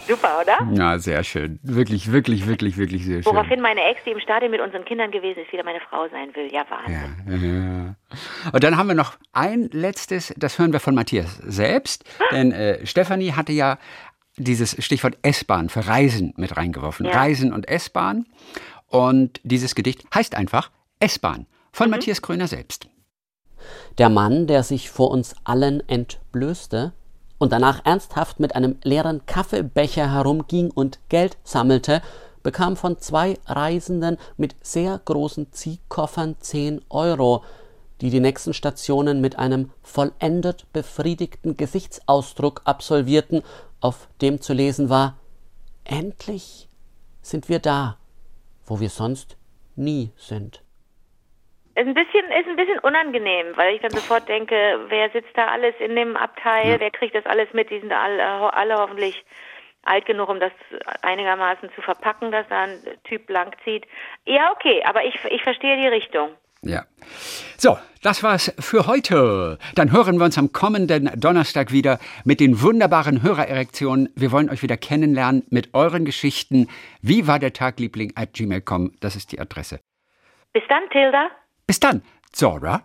S3: Super, oder?
S2: Ja, sehr schön. Wirklich, wirklich, wirklich, wirklich sehr schön.
S3: Woraufhin meine Ex, die im Stadion mit unseren Kindern gewesen ist, wieder meine Frau sein will. Ja, Wahnsinn.
S2: Ja, ja. Und dann haben wir noch ein letztes, das hören wir von Matthias selbst, denn äh, Stefanie hatte ja dieses Stichwort S-Bahn für Reisen mit reingeworfen.
S3: Ja.
S2: Reisen und S-Bahn. Und dieses Gedicht heißt einfach S-Bahn von Matthias Kröner selbst.
S4: Der Mann, der sich vor uns allen entblößte und danach ernsthaft mit einem leeren Kaffeebecher herumging und Geld sammelte, bekam von zwei Reisenden mit sehr großen Ziehkoffern 10 Euro, die die nächsten Stationen mit einem vollendet befriedigten Gesichtsausdruck absolvierten, auf dem zu lesen war Endlich sind wir da, wo wir sonst nie sind.
S3: Ist ein bisschen, ist ein bisschen unangenehm, weil ich dann sofort denke, wer sitzt da alles in dem Abteil, wer kriegt das alles mit, die sind alle, alle hoffentlich alt genug, um das einigermaßen zu verpacken, dass da ein Typ blank zieht. Ja, okay, aber ich, ich verstehe die Richtung.
S2: Ja. So, das war's für heute. Dann hören wir uns am kommenden Donnerstag wieder mit den wunderbaren Hörererektionen. Wir wollen euch wieder kennenlernen mit euren Geschichten. Wie war der Tag, Liebling at gmail.com? Das ist die Adresse.
S3: Bis dann, Tilda.
S2: Bis dann, Zora.